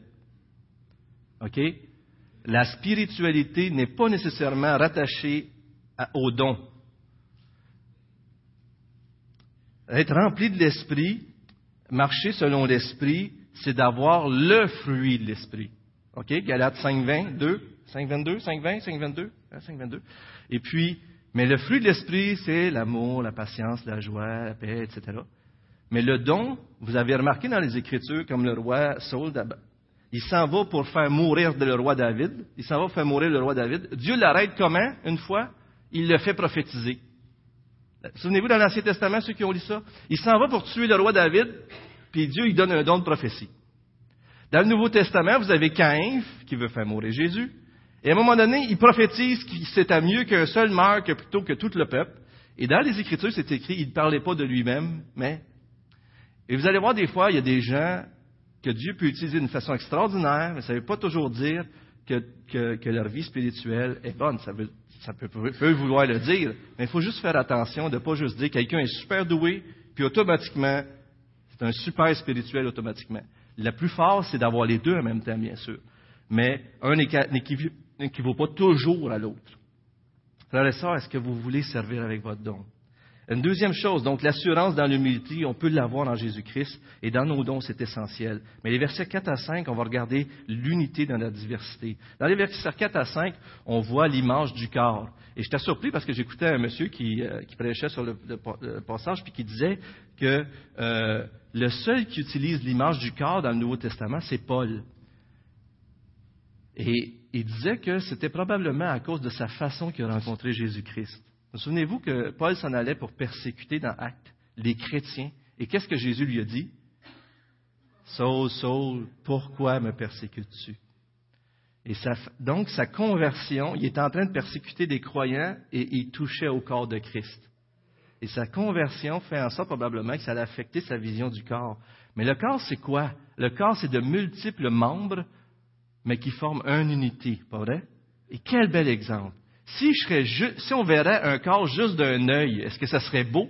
OK? La spiritualité n'est pas nécessairement rattachée au don. Être rempli de l'esprit, marcher selon l'esprit, c'est d'avoir le fruit de l'esprit. OK? Galates 5.20, 2, 5.22, 5.20, 5.22, 5.22. Et puis, mais le fruit de l'esprit, c'est l'amour, la patience, la joie, la paix, etc. Mais le don, vous avez remarqué dans les Écritures, comme le roi Saul, il s'en va pour faire mourir le roi David. Il s'en va pour faire mourir le roi David. Dieu l'arrête comment, une fois? Il le fait prophétiser. Souvenez-vous dans l'Ancien Testament, ceux qui ont lu ça? Il s'en va pour tuer le roi David, puis Dieu lui donne un don de prophétie. Dans le Nouveau Testament, vous avez Caïn qui veut faire mourir Jésus. Et à un moment donné, il prophétise qu'il c'était mieux qu'un seul meure que plutôt que tout le peuple. Et dans les Écritures, c'est écrit, il ne parlait pas de lui-même, mais... Et vous allez voir des fois, il y a des gens que Dieu peut utiliser d'une façon extraordinaire, mais ça ne veut pas toujours dire que, leur vie spirituelle est bonne. Ça, veut, ça peut, peut, vouloir le dire, mais il faut juste faire attention de ne pas juste dire quelqu'un est super doué, puis automatiquement, c'est un super spirituel automatiquement. Le plus fort, c'est d'avoir les deux en même temps, bien sûr. Mais un n'équivaut pas toujours à l'autre. Frère et sœurs, est-ce que vous voulez servir avec votre don? Une deuxième chose, donc l'assurance dans l'humilité, on peut l'avoir en Jésus-Christ et dans nos dons, c'est essentiel. Mais les versets 4 à 5, on va regarder l'unité dans la diversité. Dans les versets 4 à 5, on voit l'image du corps. Et j'étais surpris parce que j'écoutais un monsieur qui, euh, prêchait sur le, passage puis qui disait que euh, le seul qui utilise l'image du corps dans le Nouveau Testament, c'est Paul. Et il disait que c'était probablement à cause de sa façon qu'il a rencontré Jésus-Christ. Vous souvenez-vous que Paul s'en allait pour persécuter dans Actes les chrétiens. Et qu'est-ce que Jésus lui a dit? Saul, Saul, pourquoi me persécutes-tu? Et donc, sa conversion, il était en train de persécuter des croyants et il touchait au corps de Christ. Et sa conversion fait en sorte probablement que ça allait affecter sa vision du corps. Mais le corps, c'est quoi? Le corps, c'est de multiples membres, mais qui forment une unité, pas vrai? Et quel bel exemple! Si, on verrait un corps juste d'un œil, est-ce que ça serait beau?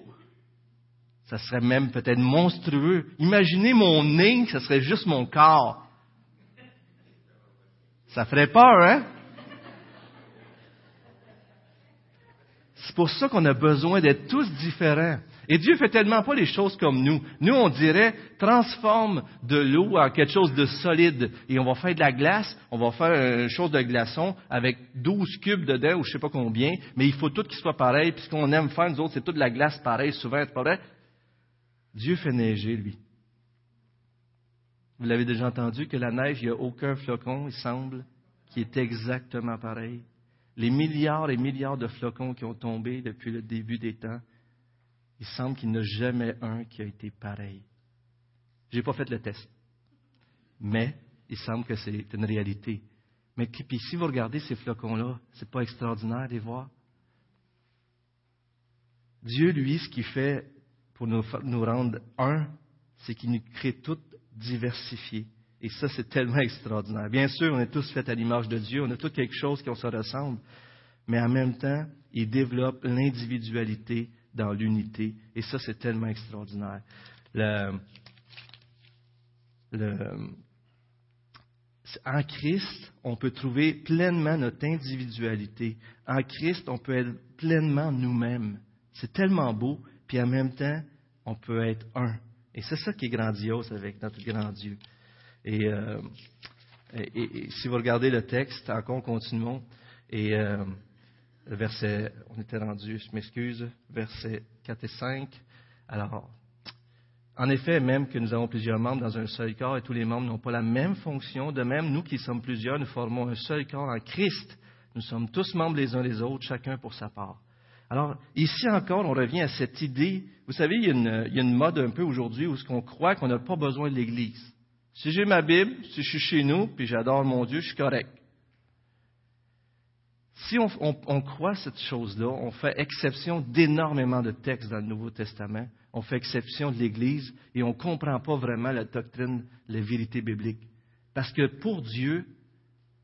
Ça serait même peut-être monstrueux. Imaginez mon nez, ça serait juste mon corps. Ça ferait peur, hein? C'est pour ça qu'on a besoin d'être tous différents. Et Dieu fait tellement pas les choses comme nous. Nous, on dirait, transforme de l'eau en quelque chose de solide. Et on va faire de la glace, on va faire une chose de glaçon avec 12 cubes dedans ou je sais pas combien, mais il faut tout qu'il soit pareil. Puis ce qu'on aime faire, nous autres, c'est toute la glace pareille, souvent, c'est pas vrai? Dieu fait neiger, lui. Vous l'avez déjà entendu que la neige, il n'y a aucun flocon, il semble, qui est exactement pareil. Les milliards et milliards de flocons qui ont tombé depuis le début des temps, il semble qu'il n'y en a jamais un qui a été pareil. Je n'ai pas fait le test. Mais il semble que c'est une réalité. Mais puis, si vous regardez ces flocons-là, ce n'est pas extraordinaire de les voir. Dieu, lui, ce qu'il fait pour nous, nous rendre un, c'est qu'il nous crée tout diversifiés. Et ça, c'est tellement extraordinaire. Bien sûr, on est tous faits à l'image de Dieu, on a tous quelque chose qui se ressemble, mais en même temps, il développe l'individualité dans l'unité. Et ça, c'est tellement extraordinaire. Le, le, en Christ, on peut trouver pleinement notre individualité. En Christ, on peut être pleinement nous-mêmes. C'est tellement beau, puis en même temps, on peut être un. Et c'est ça qui est grandiose avec notre grand Dieu. Et, euh, si vous regardez le texte, encore continuons, et euh, verset, on était rendu, je m'excuse, verset 4 et 5. Alors, en effet, même que nous avons plusieurs membres dans un seul corps et tous les membres n'ont pas la même fonction, de même, nous qui sommes plusieurs, nous formons un seul corps en Christ. Nous sommes tous membres les uns des autres, chacun pour sa part. Alors, ici encore, on revient à cette idée. Vous savez, il y a une, il y a une mode un peu aujourd'hui où ce qu'on croit qu'on n'a pas besoin de l'Église. Si j'ai ma Bible, si je suis chez nous, puis j'adore mon Dieu, je suis correct. Si on, croit cette chose-là, on fait exception d'énormément de textes dans le Nouveau Testament, on fait exception de l'Église et on ne comprend pas vraiment la doctrine, la vérité biblique. Parce que pour Dieu,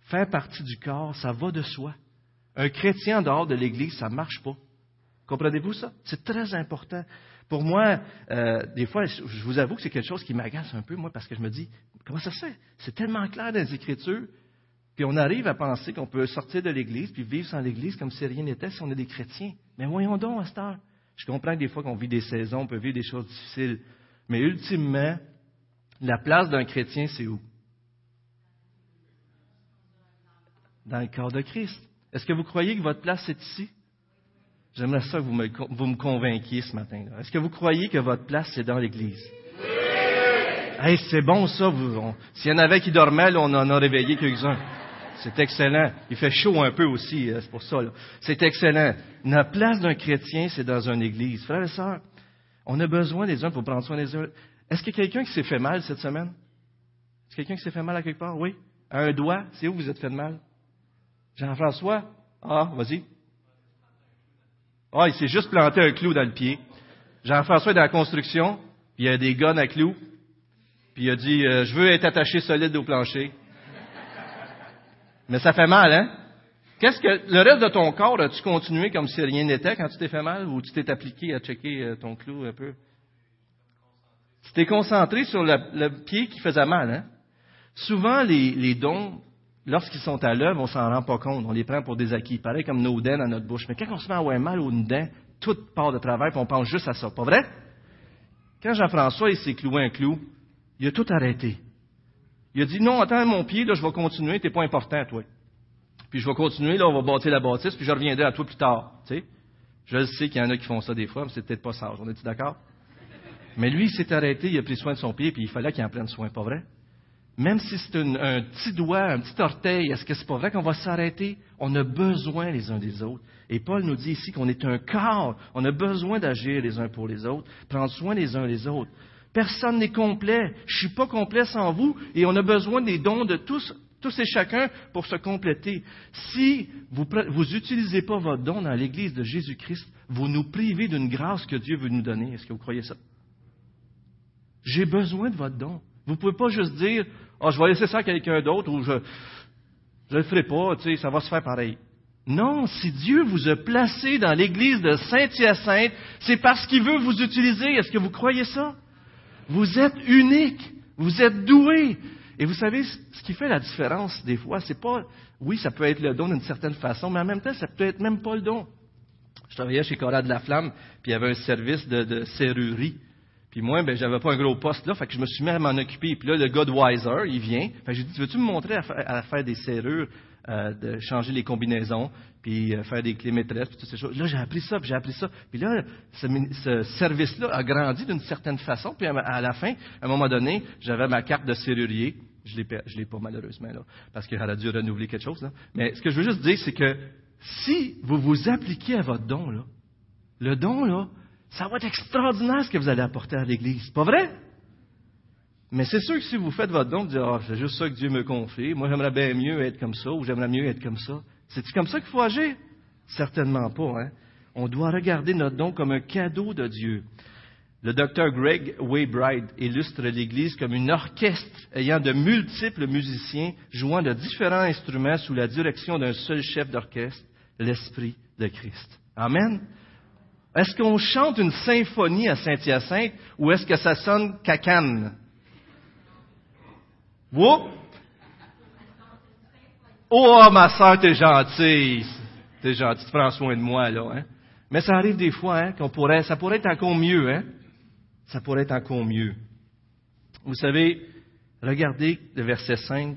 faire partie du corps, ça va de soi. Un chrétien en dehors de l'Église, ça ne marche pas. Comprenez-vous ça? C'est très important. Pour moi, euh, des fois, je vous avoue que c'est quelque chose qui m'agace un peu, moi, parce que je me dis, comment ça se fait? C'est tellement clair dans les Écritures. Puis on arrive à penser qu'on peut sortir de l'Église puis vivre sans l'Église comme si rien n'était si on est des chrétiens. Mais voyons donc, à. Je comprends que des fois qu'on vit des saisons, on peut vivre des choses difficiles. Mais ultimement, la place d'un chrétien, c'est où? Dans le corps de Christ. Est-ce que vous croyez que votre place est ici? J'aimerais ça que vous me, vous me convainquiez ce matin. Est-ce que vous croyez que votre place, c'est dans l'Église? Oui! c'est bon ça. S'il y en avait qui dormaient, on en a réveillé quelques-uns. C'est excellent. Il fait chaud un peu aussi, euh, c'est pour ça. C'est excellent. La place d'un chrétien, c'est dans une église. Frères et sœurs, on a besoin des uns pour prendre soin des autres. Est-ce qu'il y a quelqu'un qui s'est fait mal cette semaine? Est-ce quelqu'un qui s'est fait mal à quelque part? Oui. Un doigt? C'est où vous êtes fait mal? Jean-François? Ah, vas-y. Ah, il s'est juste planté un clou dans le pied. Jean-François est dans la construction, il y a des gars à clous, puis il a dit euh, Je veux être attaché solide au plancher. Mais ça fait mal, hein? Qu'est-ce que le reste de ton corps, as-tu continué comme si rien n'était quand tu t'es fait mal ou tu t'es appliqué à checker euh, ton clou un peu? Tu t'es concentré sur le, pied qui faisait mal, hein? Souvent, les, dons, lorsqu'ils sont à l'œuvre, on s'en rend pas compte. On les prend pour des acquis. Pareil comme nos dents dans notre bouche. Mais quand on se met à avoir mal aux dents, tout part de travail, puis on pense juste à ça. Pas vrai? Quand Jean-François, il s'est cloué un clou, il a tout arrêté. Il a dit, non, attends mon pied, là, je vais continuer, t'es pas important, toi. Puis je vais continuer, là, on va bâtir la bâtisse, puis je reviendrai à toi plus tard. Tu sais? Je sais qu'il y en a qui font ça des fois, mais c'est peut-être pas sage. On est-tu d'accord? Mais lui, il s'est arrêté, il a pris soin de son pied, puis il fallait qu'il en prenne soin, pas vrai? Même si c'est un petit doigt, un petit orteil, est-ce que c'est pas vrai qu'on va s'arrêter? On a besoin les uns des autres. Et Paul nous dit ici qu'on est un corps. On a besoin d'agir les uns pour les autres, prendre soin les uns des autres. Personne n'est complet. Je suis pas complet sans vous et on a besoin des dons de tous, tous et chacun pour se compléter. Si vous n'utilisez pas votre don dans l'Église de Jésus-Christ, vous nous privez d'une grâce que Dieu veut nous donner. Est-ce que vous croyez ça? J'ai besoin de votre don. Vous ne pouvez pas juste dire, oh, je vais laisser ça à quelqu'un d'autre ou je ne le ferai pas, tu sais, ça va se faire pareil. Non, si Dieu vous a placé dans l'église de Saint-Hyacinthe, c'est parce qu'il veut vous utiliser. Est-ce que vous croyez ça? Vous êtes unique. Vous êtes doué. Et vous savez, ce qui fait la différence des fois, c'est pas, oui, ça peut être le don d'une certaine façon, mais en même temps, ça peut être même pas le don. Je travaillais chez Cora de la Flamme, puis il y avait un service de, serrurerie. Puis moi, ben, j'avais pas un gros poste là, fait que je me suis mis à m'en occuper. Puis là, le gars de il vient. Fait que j'ai dit, veux-tu me montrer à faire des serrures euh, de changer les combinaisons, puis euh, faire des clés maîtresses, puis toutes ces choses. Là, j'ai appris ça, puis j'ai appris ça. Puis là, ce, service-là a grandi d'une certaine façon. Puis à, la fin, à un moment donné, j'avais ma carte de serrurier. Je ne l'ai pas malheureusement, là, parce qu'il a dû renouveler quelque chose. Là. Mais ce que je veux juste dire, c'est que si vous vous appliquez à votre don, là, le don, là, ça va être extraordinaire ce que vous allez apporter à l'Église. Pas vrai? Mais c'est sûr que si vous faites votre don, vous dites, ah, c'est juste ça que Dieu me confie. Moi, j'aimerais bien mieux être comme ça, ou j'aimerais mieux être comme ça. C'est-tu comme ça qu'il faut agir? Certainement pas, hein? On doit regarder notre don comme un cadeau de Dieu. Le docteur Greg Waybright illustre l'Église comme une orchestre ayant de multiples musiciens jouant de différents instruments sous la direction d'un seul chef d'orchestre, l'Esprit de Christ. Amen. Est-ce qu'on chante une symphonie à Saint-Hyacinthe ou est-ce que ça sonne cacane? Whoop! Oh, ma soeur, t'es gentille. T'es gentil, tu prends soin de moi, là, hein? Mais ça arrive des fois, hein, qu'on pourrait, ça pourrait être encore mieux, hein? Ça pourrait être encore mieux. Vous savez, regardez le verset 5.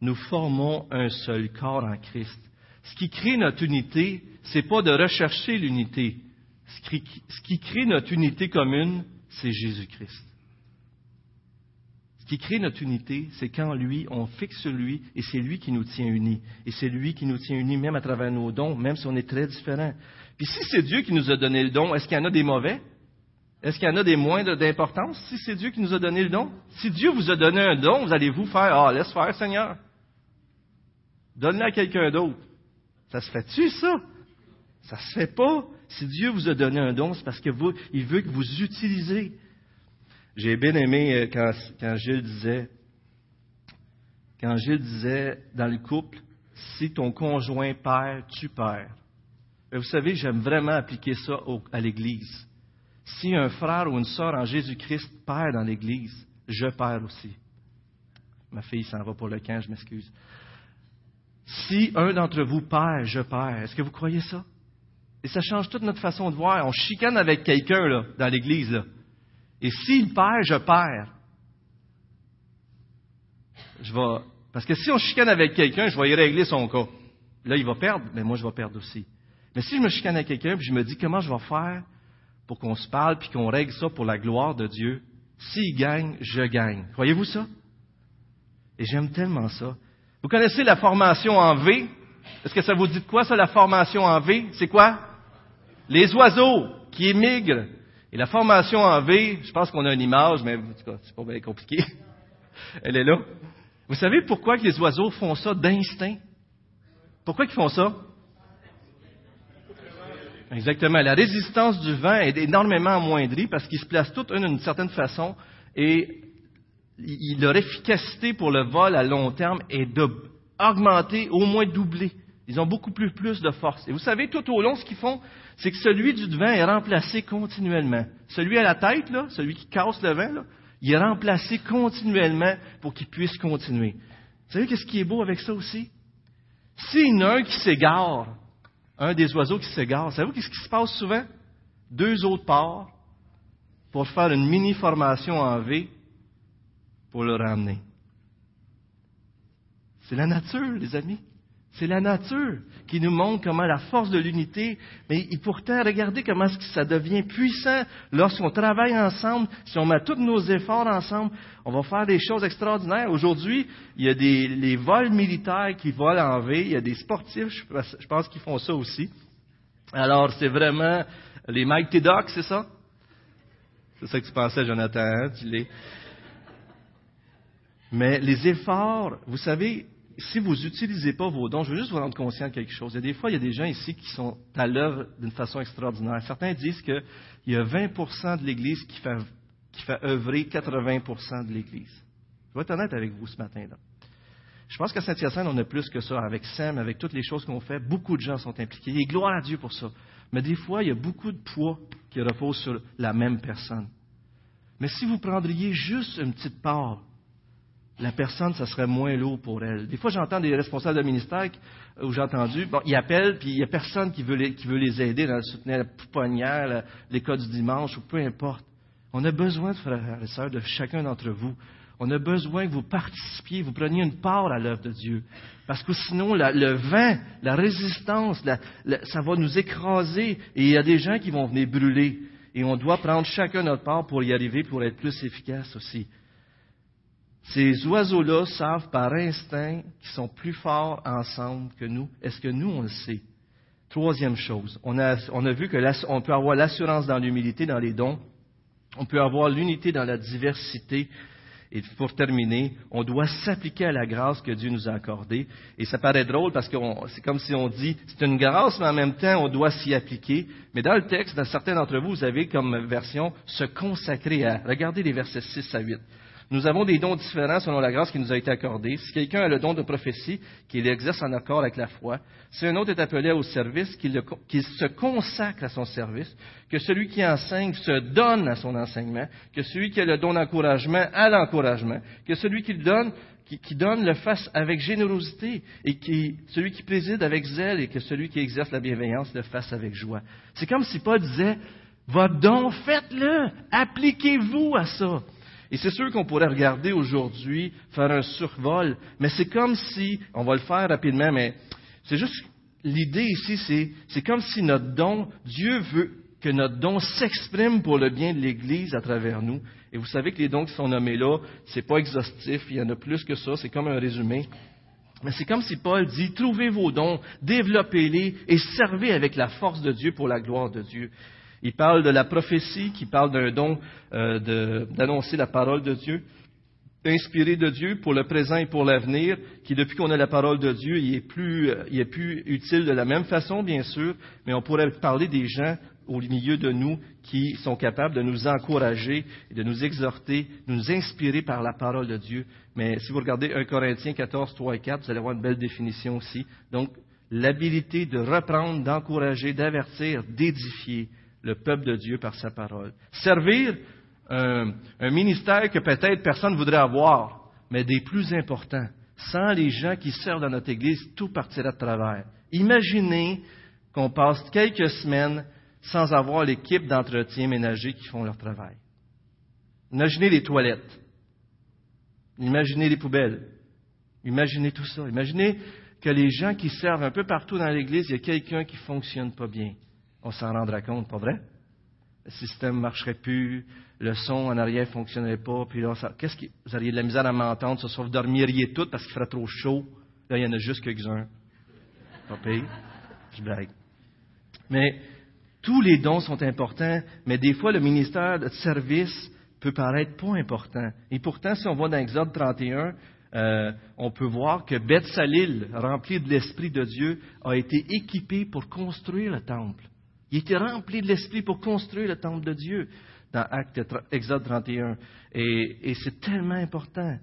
Nous formons un seul corps en Christ. Ce qui crée notre unité, c'est pas de rechercher l'unité. Ce qui crée notre unité commune, c'est Jésus-Christ. Qui crée notre unité, c'est quand lui, on fixe sur lui, et c'est lui qui nous tient unis. Et c'est lui qui nous tient unis même à travers nos dons, même si on est très différents. Puis si c'est Dieu qui nous a donné le don, est-ce qu'il y en a des mauvais? Est-ce qu'il y en a des moins d'importance? Si c'est Dieu qui nous a donné le don? Si Dieu vous a donné un don, vous allez vous faire, ah, laisse faire, Seigneur. Donne-le à quelqu'un d'autre. Ça se fait-tu, ça? Ça se fait pas. Si Dieu vous a donné un don, c'est parce qu'il veut que vous utilisez. J'ai bien aimé euh, quand, Gilles disait, quand Gilles disait dans le couple, si ton conjoint perd, tu perds. vous savez, j'aime vraiment appliquer ça à l'Église. Si un frère ou une sœur en Jésus-Christ perd dans l'Église, je perds aussi. Ma fille s'en va pour le camp, je m'excuse. Si un d'entre vous perd, je perds. Est-ce que vous croyez ça? Et ça change toute notre façon de voir. On chicane avec quelqu'un là, dans l'Église. Là. Et s'il perd, je perds. Je vais, parce que si on chicane avec quelqu'un, je vais y régler son cas. Là, il va perdre, mais moi, je vais perdre aussi. Mais si je me chicane avec quelqu'un, puis je me dis comment je vais faire pour qu'on se parle, puis qu'on règle ça pour la gloire de Dieu, s'il gagne, je gagne. Croyez-vous ça? Et j'aime tellement ça. Vous connaissez la formation en V? Est-ce que ça vous dit de quoi, ça, la formation en V? C'est quoi? Les oiseaux qui émigrent et la formation en V, je pense qu'on a une image, mais en tout cas, c'est pas bien compliqué. Elle est là. Vous savez pourquoi les oiseaux font ça d'instinct? Pourquoi ils font ça? Exactement. La résistance du vent est énormément amoindrie parce qu'ils se placent tous d'une certaine façon et leur efficacité pour le vol à long terme est d'augmenter, au moins doubler. Ils ont beaucoup plus, plus de force. Et vous savez, tout au long, ce qu'ils font, c'est que celui du devant est remplacé continuellement. Celui à la tête, là, celui qui casse le vent, là, il est remplacé continuellement pour qu'il puisse continuer. Vous savez qu'est-ce qui est beau avec ça aussi? S'il y en a un qui s'égare, un des oiseaux qui s'égare, savez-vous qu'est-ce qui se passe souvent? Deux autres parts pour faire une mini-formation en V pour le ramener. C'est la nature, les amis. C'est la nature qui nous montre comment la force de l'unité, mais pourtant, regardez comment ça devient puissant lorsqu'on travaille ensemble, si on met tous nos efforts ensemble, on va faire des choses extraordinaires. Aujourd'hui, il y a des les vols militaires qui volent en V, il y a des sportifs, je, pense qu'ils font ça aussi. Alors, c'est vraiment les Mighty Ducks, c'est ça? C'est ça que tu pensais, Jonathan, hein? tu l'es. Mais les efforts, vous savez, si vous n'utilisez pas vos dons, je veux juste vous rendre conscient de quelque chose. Il y a des fois, il y a des gens ici qui sont à l'œuvre d'une façon extraordinaire. Certains disent qu'il y a 20% de l'Église qui fait, œuvrer 80% de l'Église. Je vais être honnête avec vous ce matin. Je pense qu'à Saint-Hyacinthe, on a plus que ça. Avec Sam, avec toutes les choses qu'on fait, beaucoup de gens sont impliqués. Et gloire à Dieu pour ça. Mais des fois, il y a beaucoup de poids qui repose sur la même personne. Mais si vous prendriez juste une petite part la personne, ça serait moins lourd pour elle. Des fois, j'entends des responsables de ministère où j'ai entendu, bon, ils appellent, puis il n'y a personne qui veut, les, les aider dans le soutenir la pouponnière, l'école du dimanche, ou peu importe. On a besoin frères et sœurs, de chacun d'entre vous. On a besoin que vous participiez, vous preniez une part à l'œuvre de Dieu. Parce que sinon, le vent, la résistance, ça va nous écraser. Et il y a des gens qui vont venir brûler. Et on doit prendre chacun notre part pour y arriver, pour être plus efficace aussi. Ces oiseaux-là savent par instinct qu'ils sont plus forts ensemble que nous. Est-ce que nous, on le sait? Troisième chose, on a, on a vu qu'on peut avoir l'assurance dans l'humilité, dans les dons. On peut avoir l'unité dans la diversité. Et pour terminer, on doit s'appliquer à la grâce que Dieu nous a accordée. Et ça paraît drôle parce que c'est comme si on dit, c'est une grâce, mais en même temps, on doit s'y appliquer. Mais dans le texte, dans certains d'entre vous, vous avez comme version se consacrer à. Regardez les versets 6 à 8. Nous avons des dons différents selon la grâce qui nous a été accordée. Si quelqu'un a le don de prophétie, qu'il exerce en accord avec la foi. Si un autre est appelé au service, qu'il se consacre à son service. Que celui qui enseigne se donne à son enseignement. Que celui qui a le don d'encouragement à l'encouragement. Que celui qui le donne qui, donne le fasse avec générosité et qui, celui qui préside avec zèle et que celui qui exerce la bienveillance le fasse avec joie. C'est comme si Paul disait, votre don, faites-le, appliquez-vous à ça. Et c'est sûr qu'on pourrait regarder aujourd'hui, faire un survol, mais c'est comme si, on va le faire rapidement, mais c'est juste, l'idée ici, c'est, c'est comme si notre don, Dieu veut que notre don s'exprime pour le bien de l'Église à travers nous. Et vous savez que les dons qui sont nommés là, c'est pas exhaustif, il y en a plus que ça, c'est comme un résumé. Mais c'est comme si Paul dit, trouvez vos dons, développez-les et servez avec la force de Dieu pour la gloire de Dieu. Il parle de la prophétie, qui parle d'un don euh, d'annoncer la parole de Dieu, inspiré de Dieu pour le présent et pour l'avenir, qui depuis qu'on a la parole de Dieu, il est plus, euh, il est plus utile de la même façon, bien sûr, mais on pourrait parler des gens au milieu de nous qui sont capables de nous encourager, de nous exhorter, de nous inspirer par la parole de Dieu. Mais si vous regardez 1 Corinthiens 14, 3 et 4, vous allez avoir une belle définition aussi. Donc, l'habilité de reprendre, d'encourager, d'avertir, d'édifier, le peuple de Dieu par sa parole. Servir un, ministère que peut-être personne ne voudrait avoir, mais des plus importants. Sans les gens qui servent dans notre Église, tout partira de travers. Imaginez qu'on passe quelques semaines sans avoir l'équipe d'entretien ménager qui font leur travail. Imaginez les toilettes. Imaginez les poubelles. Imaginez tout ça. Imaginez que les gens qui servent un peu partout dans l'Église, il y a quelqu'un qui ne fonctionne pas bien on s'en rendra compte, pas vrai? Le système ne marcherait plus, le son en arrière ne fonctionnerait pas, puis là, qu'est-ce que vous auriez de la misère à m'entendre, ce soir, vous dormiriez toutes parce qu'il ferait trop chaud. Là, il y en a juste quelques-uns. Pas. Je blague. Mais tous les dons sont importants, mais des fois, le ministère de service peut paraître pas important. Et pourtant, si on va dans Exode 31, euh, on peut voir que Beth Salil, rempli de l'Esprit de Dieu, a été équipé pour construire le temple. Il était rempli de l'Esprit pour construire le temple de Dieu dans Acte, Exode 31. Et, et c'est tellement important.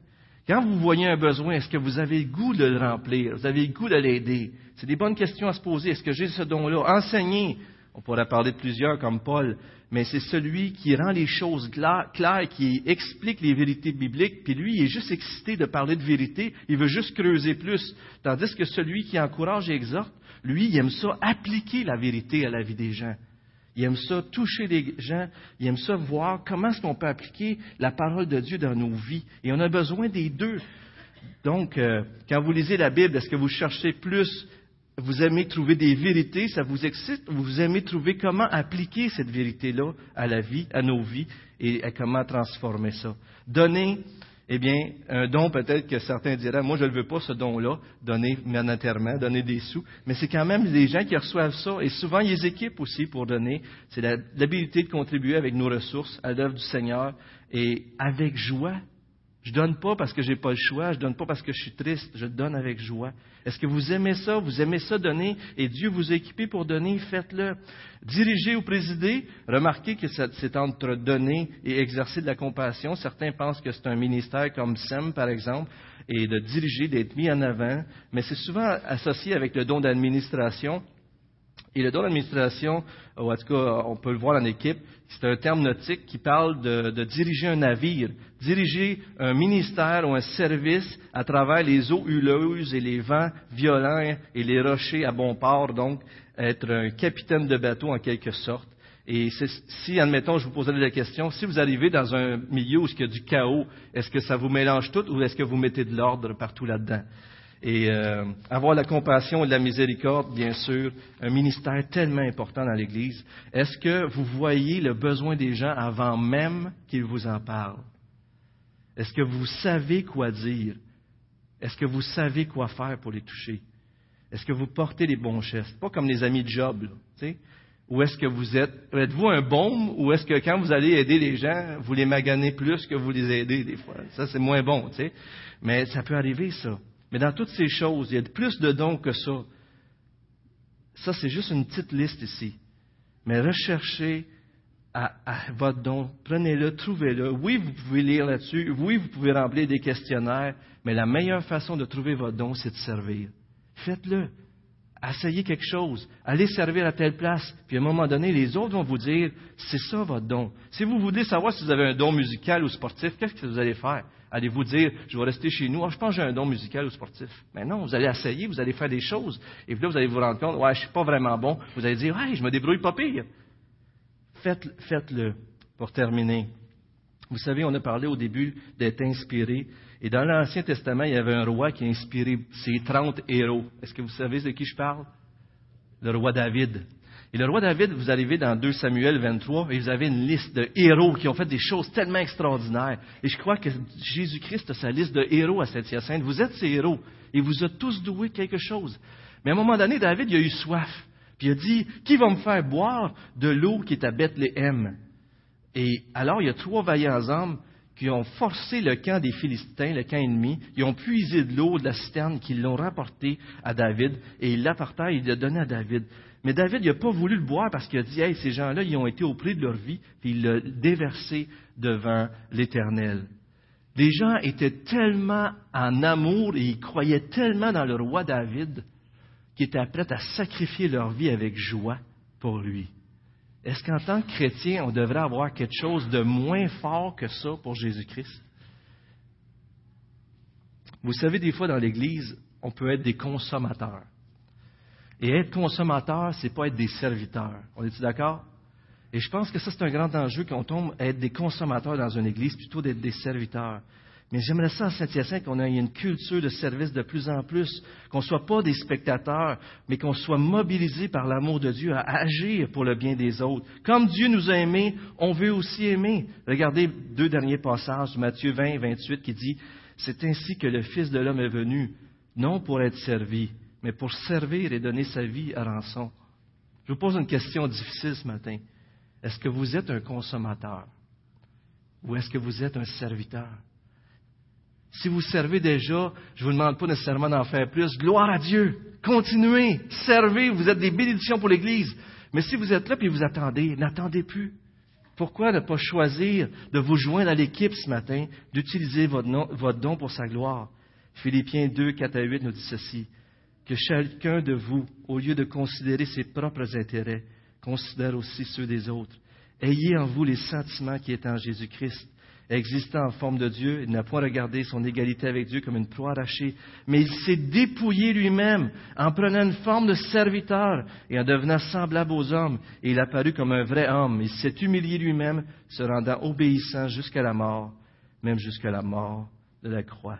Quand vous voyez un besoin, est-ce que vous avez le goût de le remplir? Vous avez le goût de l'aider? C'est des bonnes questions à se poser. Est-ce que j'ai ce don-là? Enseigner. On pourrait parler de plusieurs comme Paul, mais c'est celui qui rend les choses claires, qui explique les vérités bibliques, puis lui, il est juste excité de parler de vérité, il veut juste creuser plus. Tandis que celui qui encourage et exhorte, lui, il aime ça appliquer la vérité à la vie des gens. Il aime ça toucher les gens, il aime ça voir comment est-ce qu'on peut appliquer la parole de Dieu dans nos vies. Et on a besoin des deux. Donc, euh, quand vous lisez la Bible, est-ce que vous cherchez plus, vous aimez trouver des vérités, ça vous excite, ou vous aimez trouver comment appliquer cette vérité-là à la vie, à nos vies, et à comment transformer ça? Donner eh bien, un don peut-être que certains diraient, moi je ne veux pas ce don-là, donner monétairement, donner des sous, mais c'est quand même des gens qui reçoivent ça, et souvent ils équipent aussi pour donner. C'est l'habilité de contribuer avec nos ressources à l'œuvre du Seigneur, et avec joie, je donne pas parce que j'ai pas le choix, je donne pas parce que je suis triste, je donne avec joie. Est-ce que vous aimez ça? Vous aimez ça donner et Dieu vous a équipé pour donner, faites-le. Diriger ou présider, remarquez que c'est entre donner et exercer de la compassion. Certains pensent que c'est un ministère comme SEM, par exemple, et de diriger, d'être mis en avant, mais c'est souvent associé avec le don d'administration. Et le don d'administration, ou en tout cas, on peut le voir en équipe, c'est un terme nautique qui parle de, diriger un navire, diriger un ministère ou un service à travers les eaux huleuses et les vents violents et les rochers à bon port, donc être un capitaine de bateau en quelque sorte. Et si, admettons, je vous poserais la question, si vous arrivez dans un milieu où il y a du chaos, est-ce que ça vous mélange tout ou est-ce que vous mettez de l'ordre partout là-dedans? Et euh, avoir la compassion et la miséricorde, bien sûr, un ministère tellement important dans l'Église. Est-ce que vous voyez le besoin des gens avant même qu'ils vous en parlent? Est-ce que vous savez quoi dire? Est-ce que vous savez quoi faire pour les toucher? Est-ce que vous portez les bons gestes? Pas comme les amis de Job, là, Ou est-ce que vous êtes, êtes-vous un baume? Ou est-ce que quand vous allez aider les gens, vous les maganez plus que vous les aidez des fois? Ça, c'est moins bon, tu sais. Mais ça peut arriver, ça. Mais dans toutes ces choses, il y a plus de dons que ça. Ça, c'est juste une petite liste ici. Mais recherchez votre don. Prenez-le, trouvez-le. Oui, vous pouvez lire là-dessus. Oui, vous pouvez remplir des questionnaires. Mais la meilleure façon de trouver votre don, c'est de servir. Faites-le. Essayez quelque chose. Allez servir à telle place. Puis à un moment donné, les autres vont vous dire, c'est ça votre don. Si vous voulez savoir si vous avez un don musical ou sportif, qu'est-ce que vous allez faire? Allez-vous dire, je vais rester chez nous, ah, je pense que j'ai un don musical ou sportif. Mais non, vous allez essayer, vous allez faire des choses. Et puis là, vous allez vous rendre compte, ouais, je suis pas vraiment bon. Vous allez dire, ouais, je me débrouille pas pire. Faites-le pour terminer. Vous savez, on a parlé au début d'être inspiré. Et dans l'Ancien Testament, il y avait un roi qui a inspiré ses 30 héros. Est-ce que vous savez de qui je parle? Le roi David. Et le roi David, vous arrivez dans 2 Samuel 23 et vous avez une liste de héros qui ont fait des choses tellement extraordinaires. Et je crois que Jésus-Christ a sa liste de héros à cette hyacinthe. Vous êtes ces héros. Et vous a tous doué quelque chose. Mais à un moment donné, David, il a eu soif. Puis il a dit, qui va me faire boire de l'eau qui est à Bethléem? Et alors, il y a trois vaillants hommes qui ont forcé le camp des Philistins, le camp ennemi. Ils ont puisé de l'eau de la citerne, qu'ils l'ont rapporté à David, et il l'apporta et il l'a donné à David. Mais David n'a pas voulu le boire parce qu'il a dit, hey, ces gens-là, ils ont été au prix de leur vie, puis il l'a déversé devant l'Éternel. Les gens étaient tellement en amour et ils croyaient tellement dans le roi David qui étaient prêts à sacrifier leur vie avec joie pour lui. Est-ce qu'en tant que chrétien, on devrait avoir quelque chose de moins fort que ça pour Jésus-Christ? Vous savez, des fois dans l'Église, on peut être des consommateurs. Et être consommateur, c'est pas être des serviteurs. On est-tu d'accord? Et je pense que ça, c'est un grand enjeu qu'on tombe à être des consommateurs dans une Église plutôt d'être des serviteurs. Mais j'aimerais ça à Saint-Hyacinthe qu'on ait une culture de service de plus en plus, qu'on ne soit pas des spectateurs, mais qu'on soit mobilisés par l'amour de Dieu à agir pour le bien des autres. Comme Dieu nous a aimés, on veut aussi aimer. Regardez deux derniers passages, Matthieu 20, 28, qui dit, C'est ainsi que le Fils de l'homme est venu, non pour être servi, mais pour servir et donner sa vie à rançon. Je vous pose une question difficile ce matin. Est-ce que vous êtes un consommateur ou est-ce que vous êtes un serviteur? Si vous servez déjà, je ne vous demande pas nécessairement d'en faire plus. Gloire à Dieu. Continuez. Servez. Vous êtes des bénédictions pour l'Église. Mais si vous êtes là et vous attendez, n'attendez plus. Pourquoi ne pas choisir de vous joindre à l'équipe ce matin, d'utiliser votre, votre, don pour sa gloire? Philippiens 2, 4 à 8 nous dit ceci. Que chacun de vous, au lieu de considérer ses propres intérêts, considère aussi ceux des autres. Ayez en vous les sentiments qui est en Jésus-Christ existant en forme de Dieu, il n'a point regardé son égalité avec Dieu comme une proie arrachée, mais il s'est dépouillé lui-même en prenant une forme de serviteur et en devenant semblable aux hommes, et il apparut comme un vrai homme. Il s'est humilié lui-même, se rendant obéissant jusqu'à la mort, même jusqu'à la mort de la croix.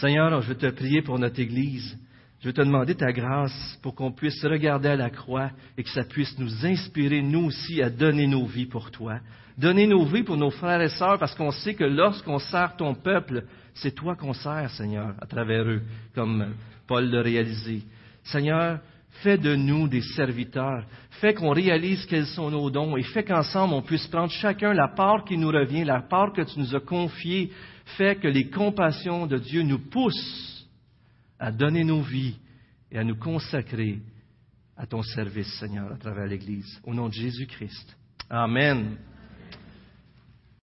Seigneur, je veux te prier pour notre Église. Je veux te demander ta grâce pour qu'on puisse regarder à la croix et que ça puisse nous inspirer, nous aussi, à donner nos vies pour toi. Donner nos vies pour nos frères et sœurs parce qu'on sait que lorsqu'on sert ton peuple, c'est toi qu'on sert, Seigneur, à travers eux, comme Paul l'a réalisé. Seigneur, fais de nous des serviteurs. Fais qu'on réalise quels sont nos dons et fais qu'ensemble on puisse prendre chacun la part qui nous revient, la part que tu nous as confiée. Fais que les compassions de Dieu nous poussent à donner nos vies et à nous consacrer à ton service, Seigneur, à travers l'Église. Au nom de Jésus-Christ. Amen.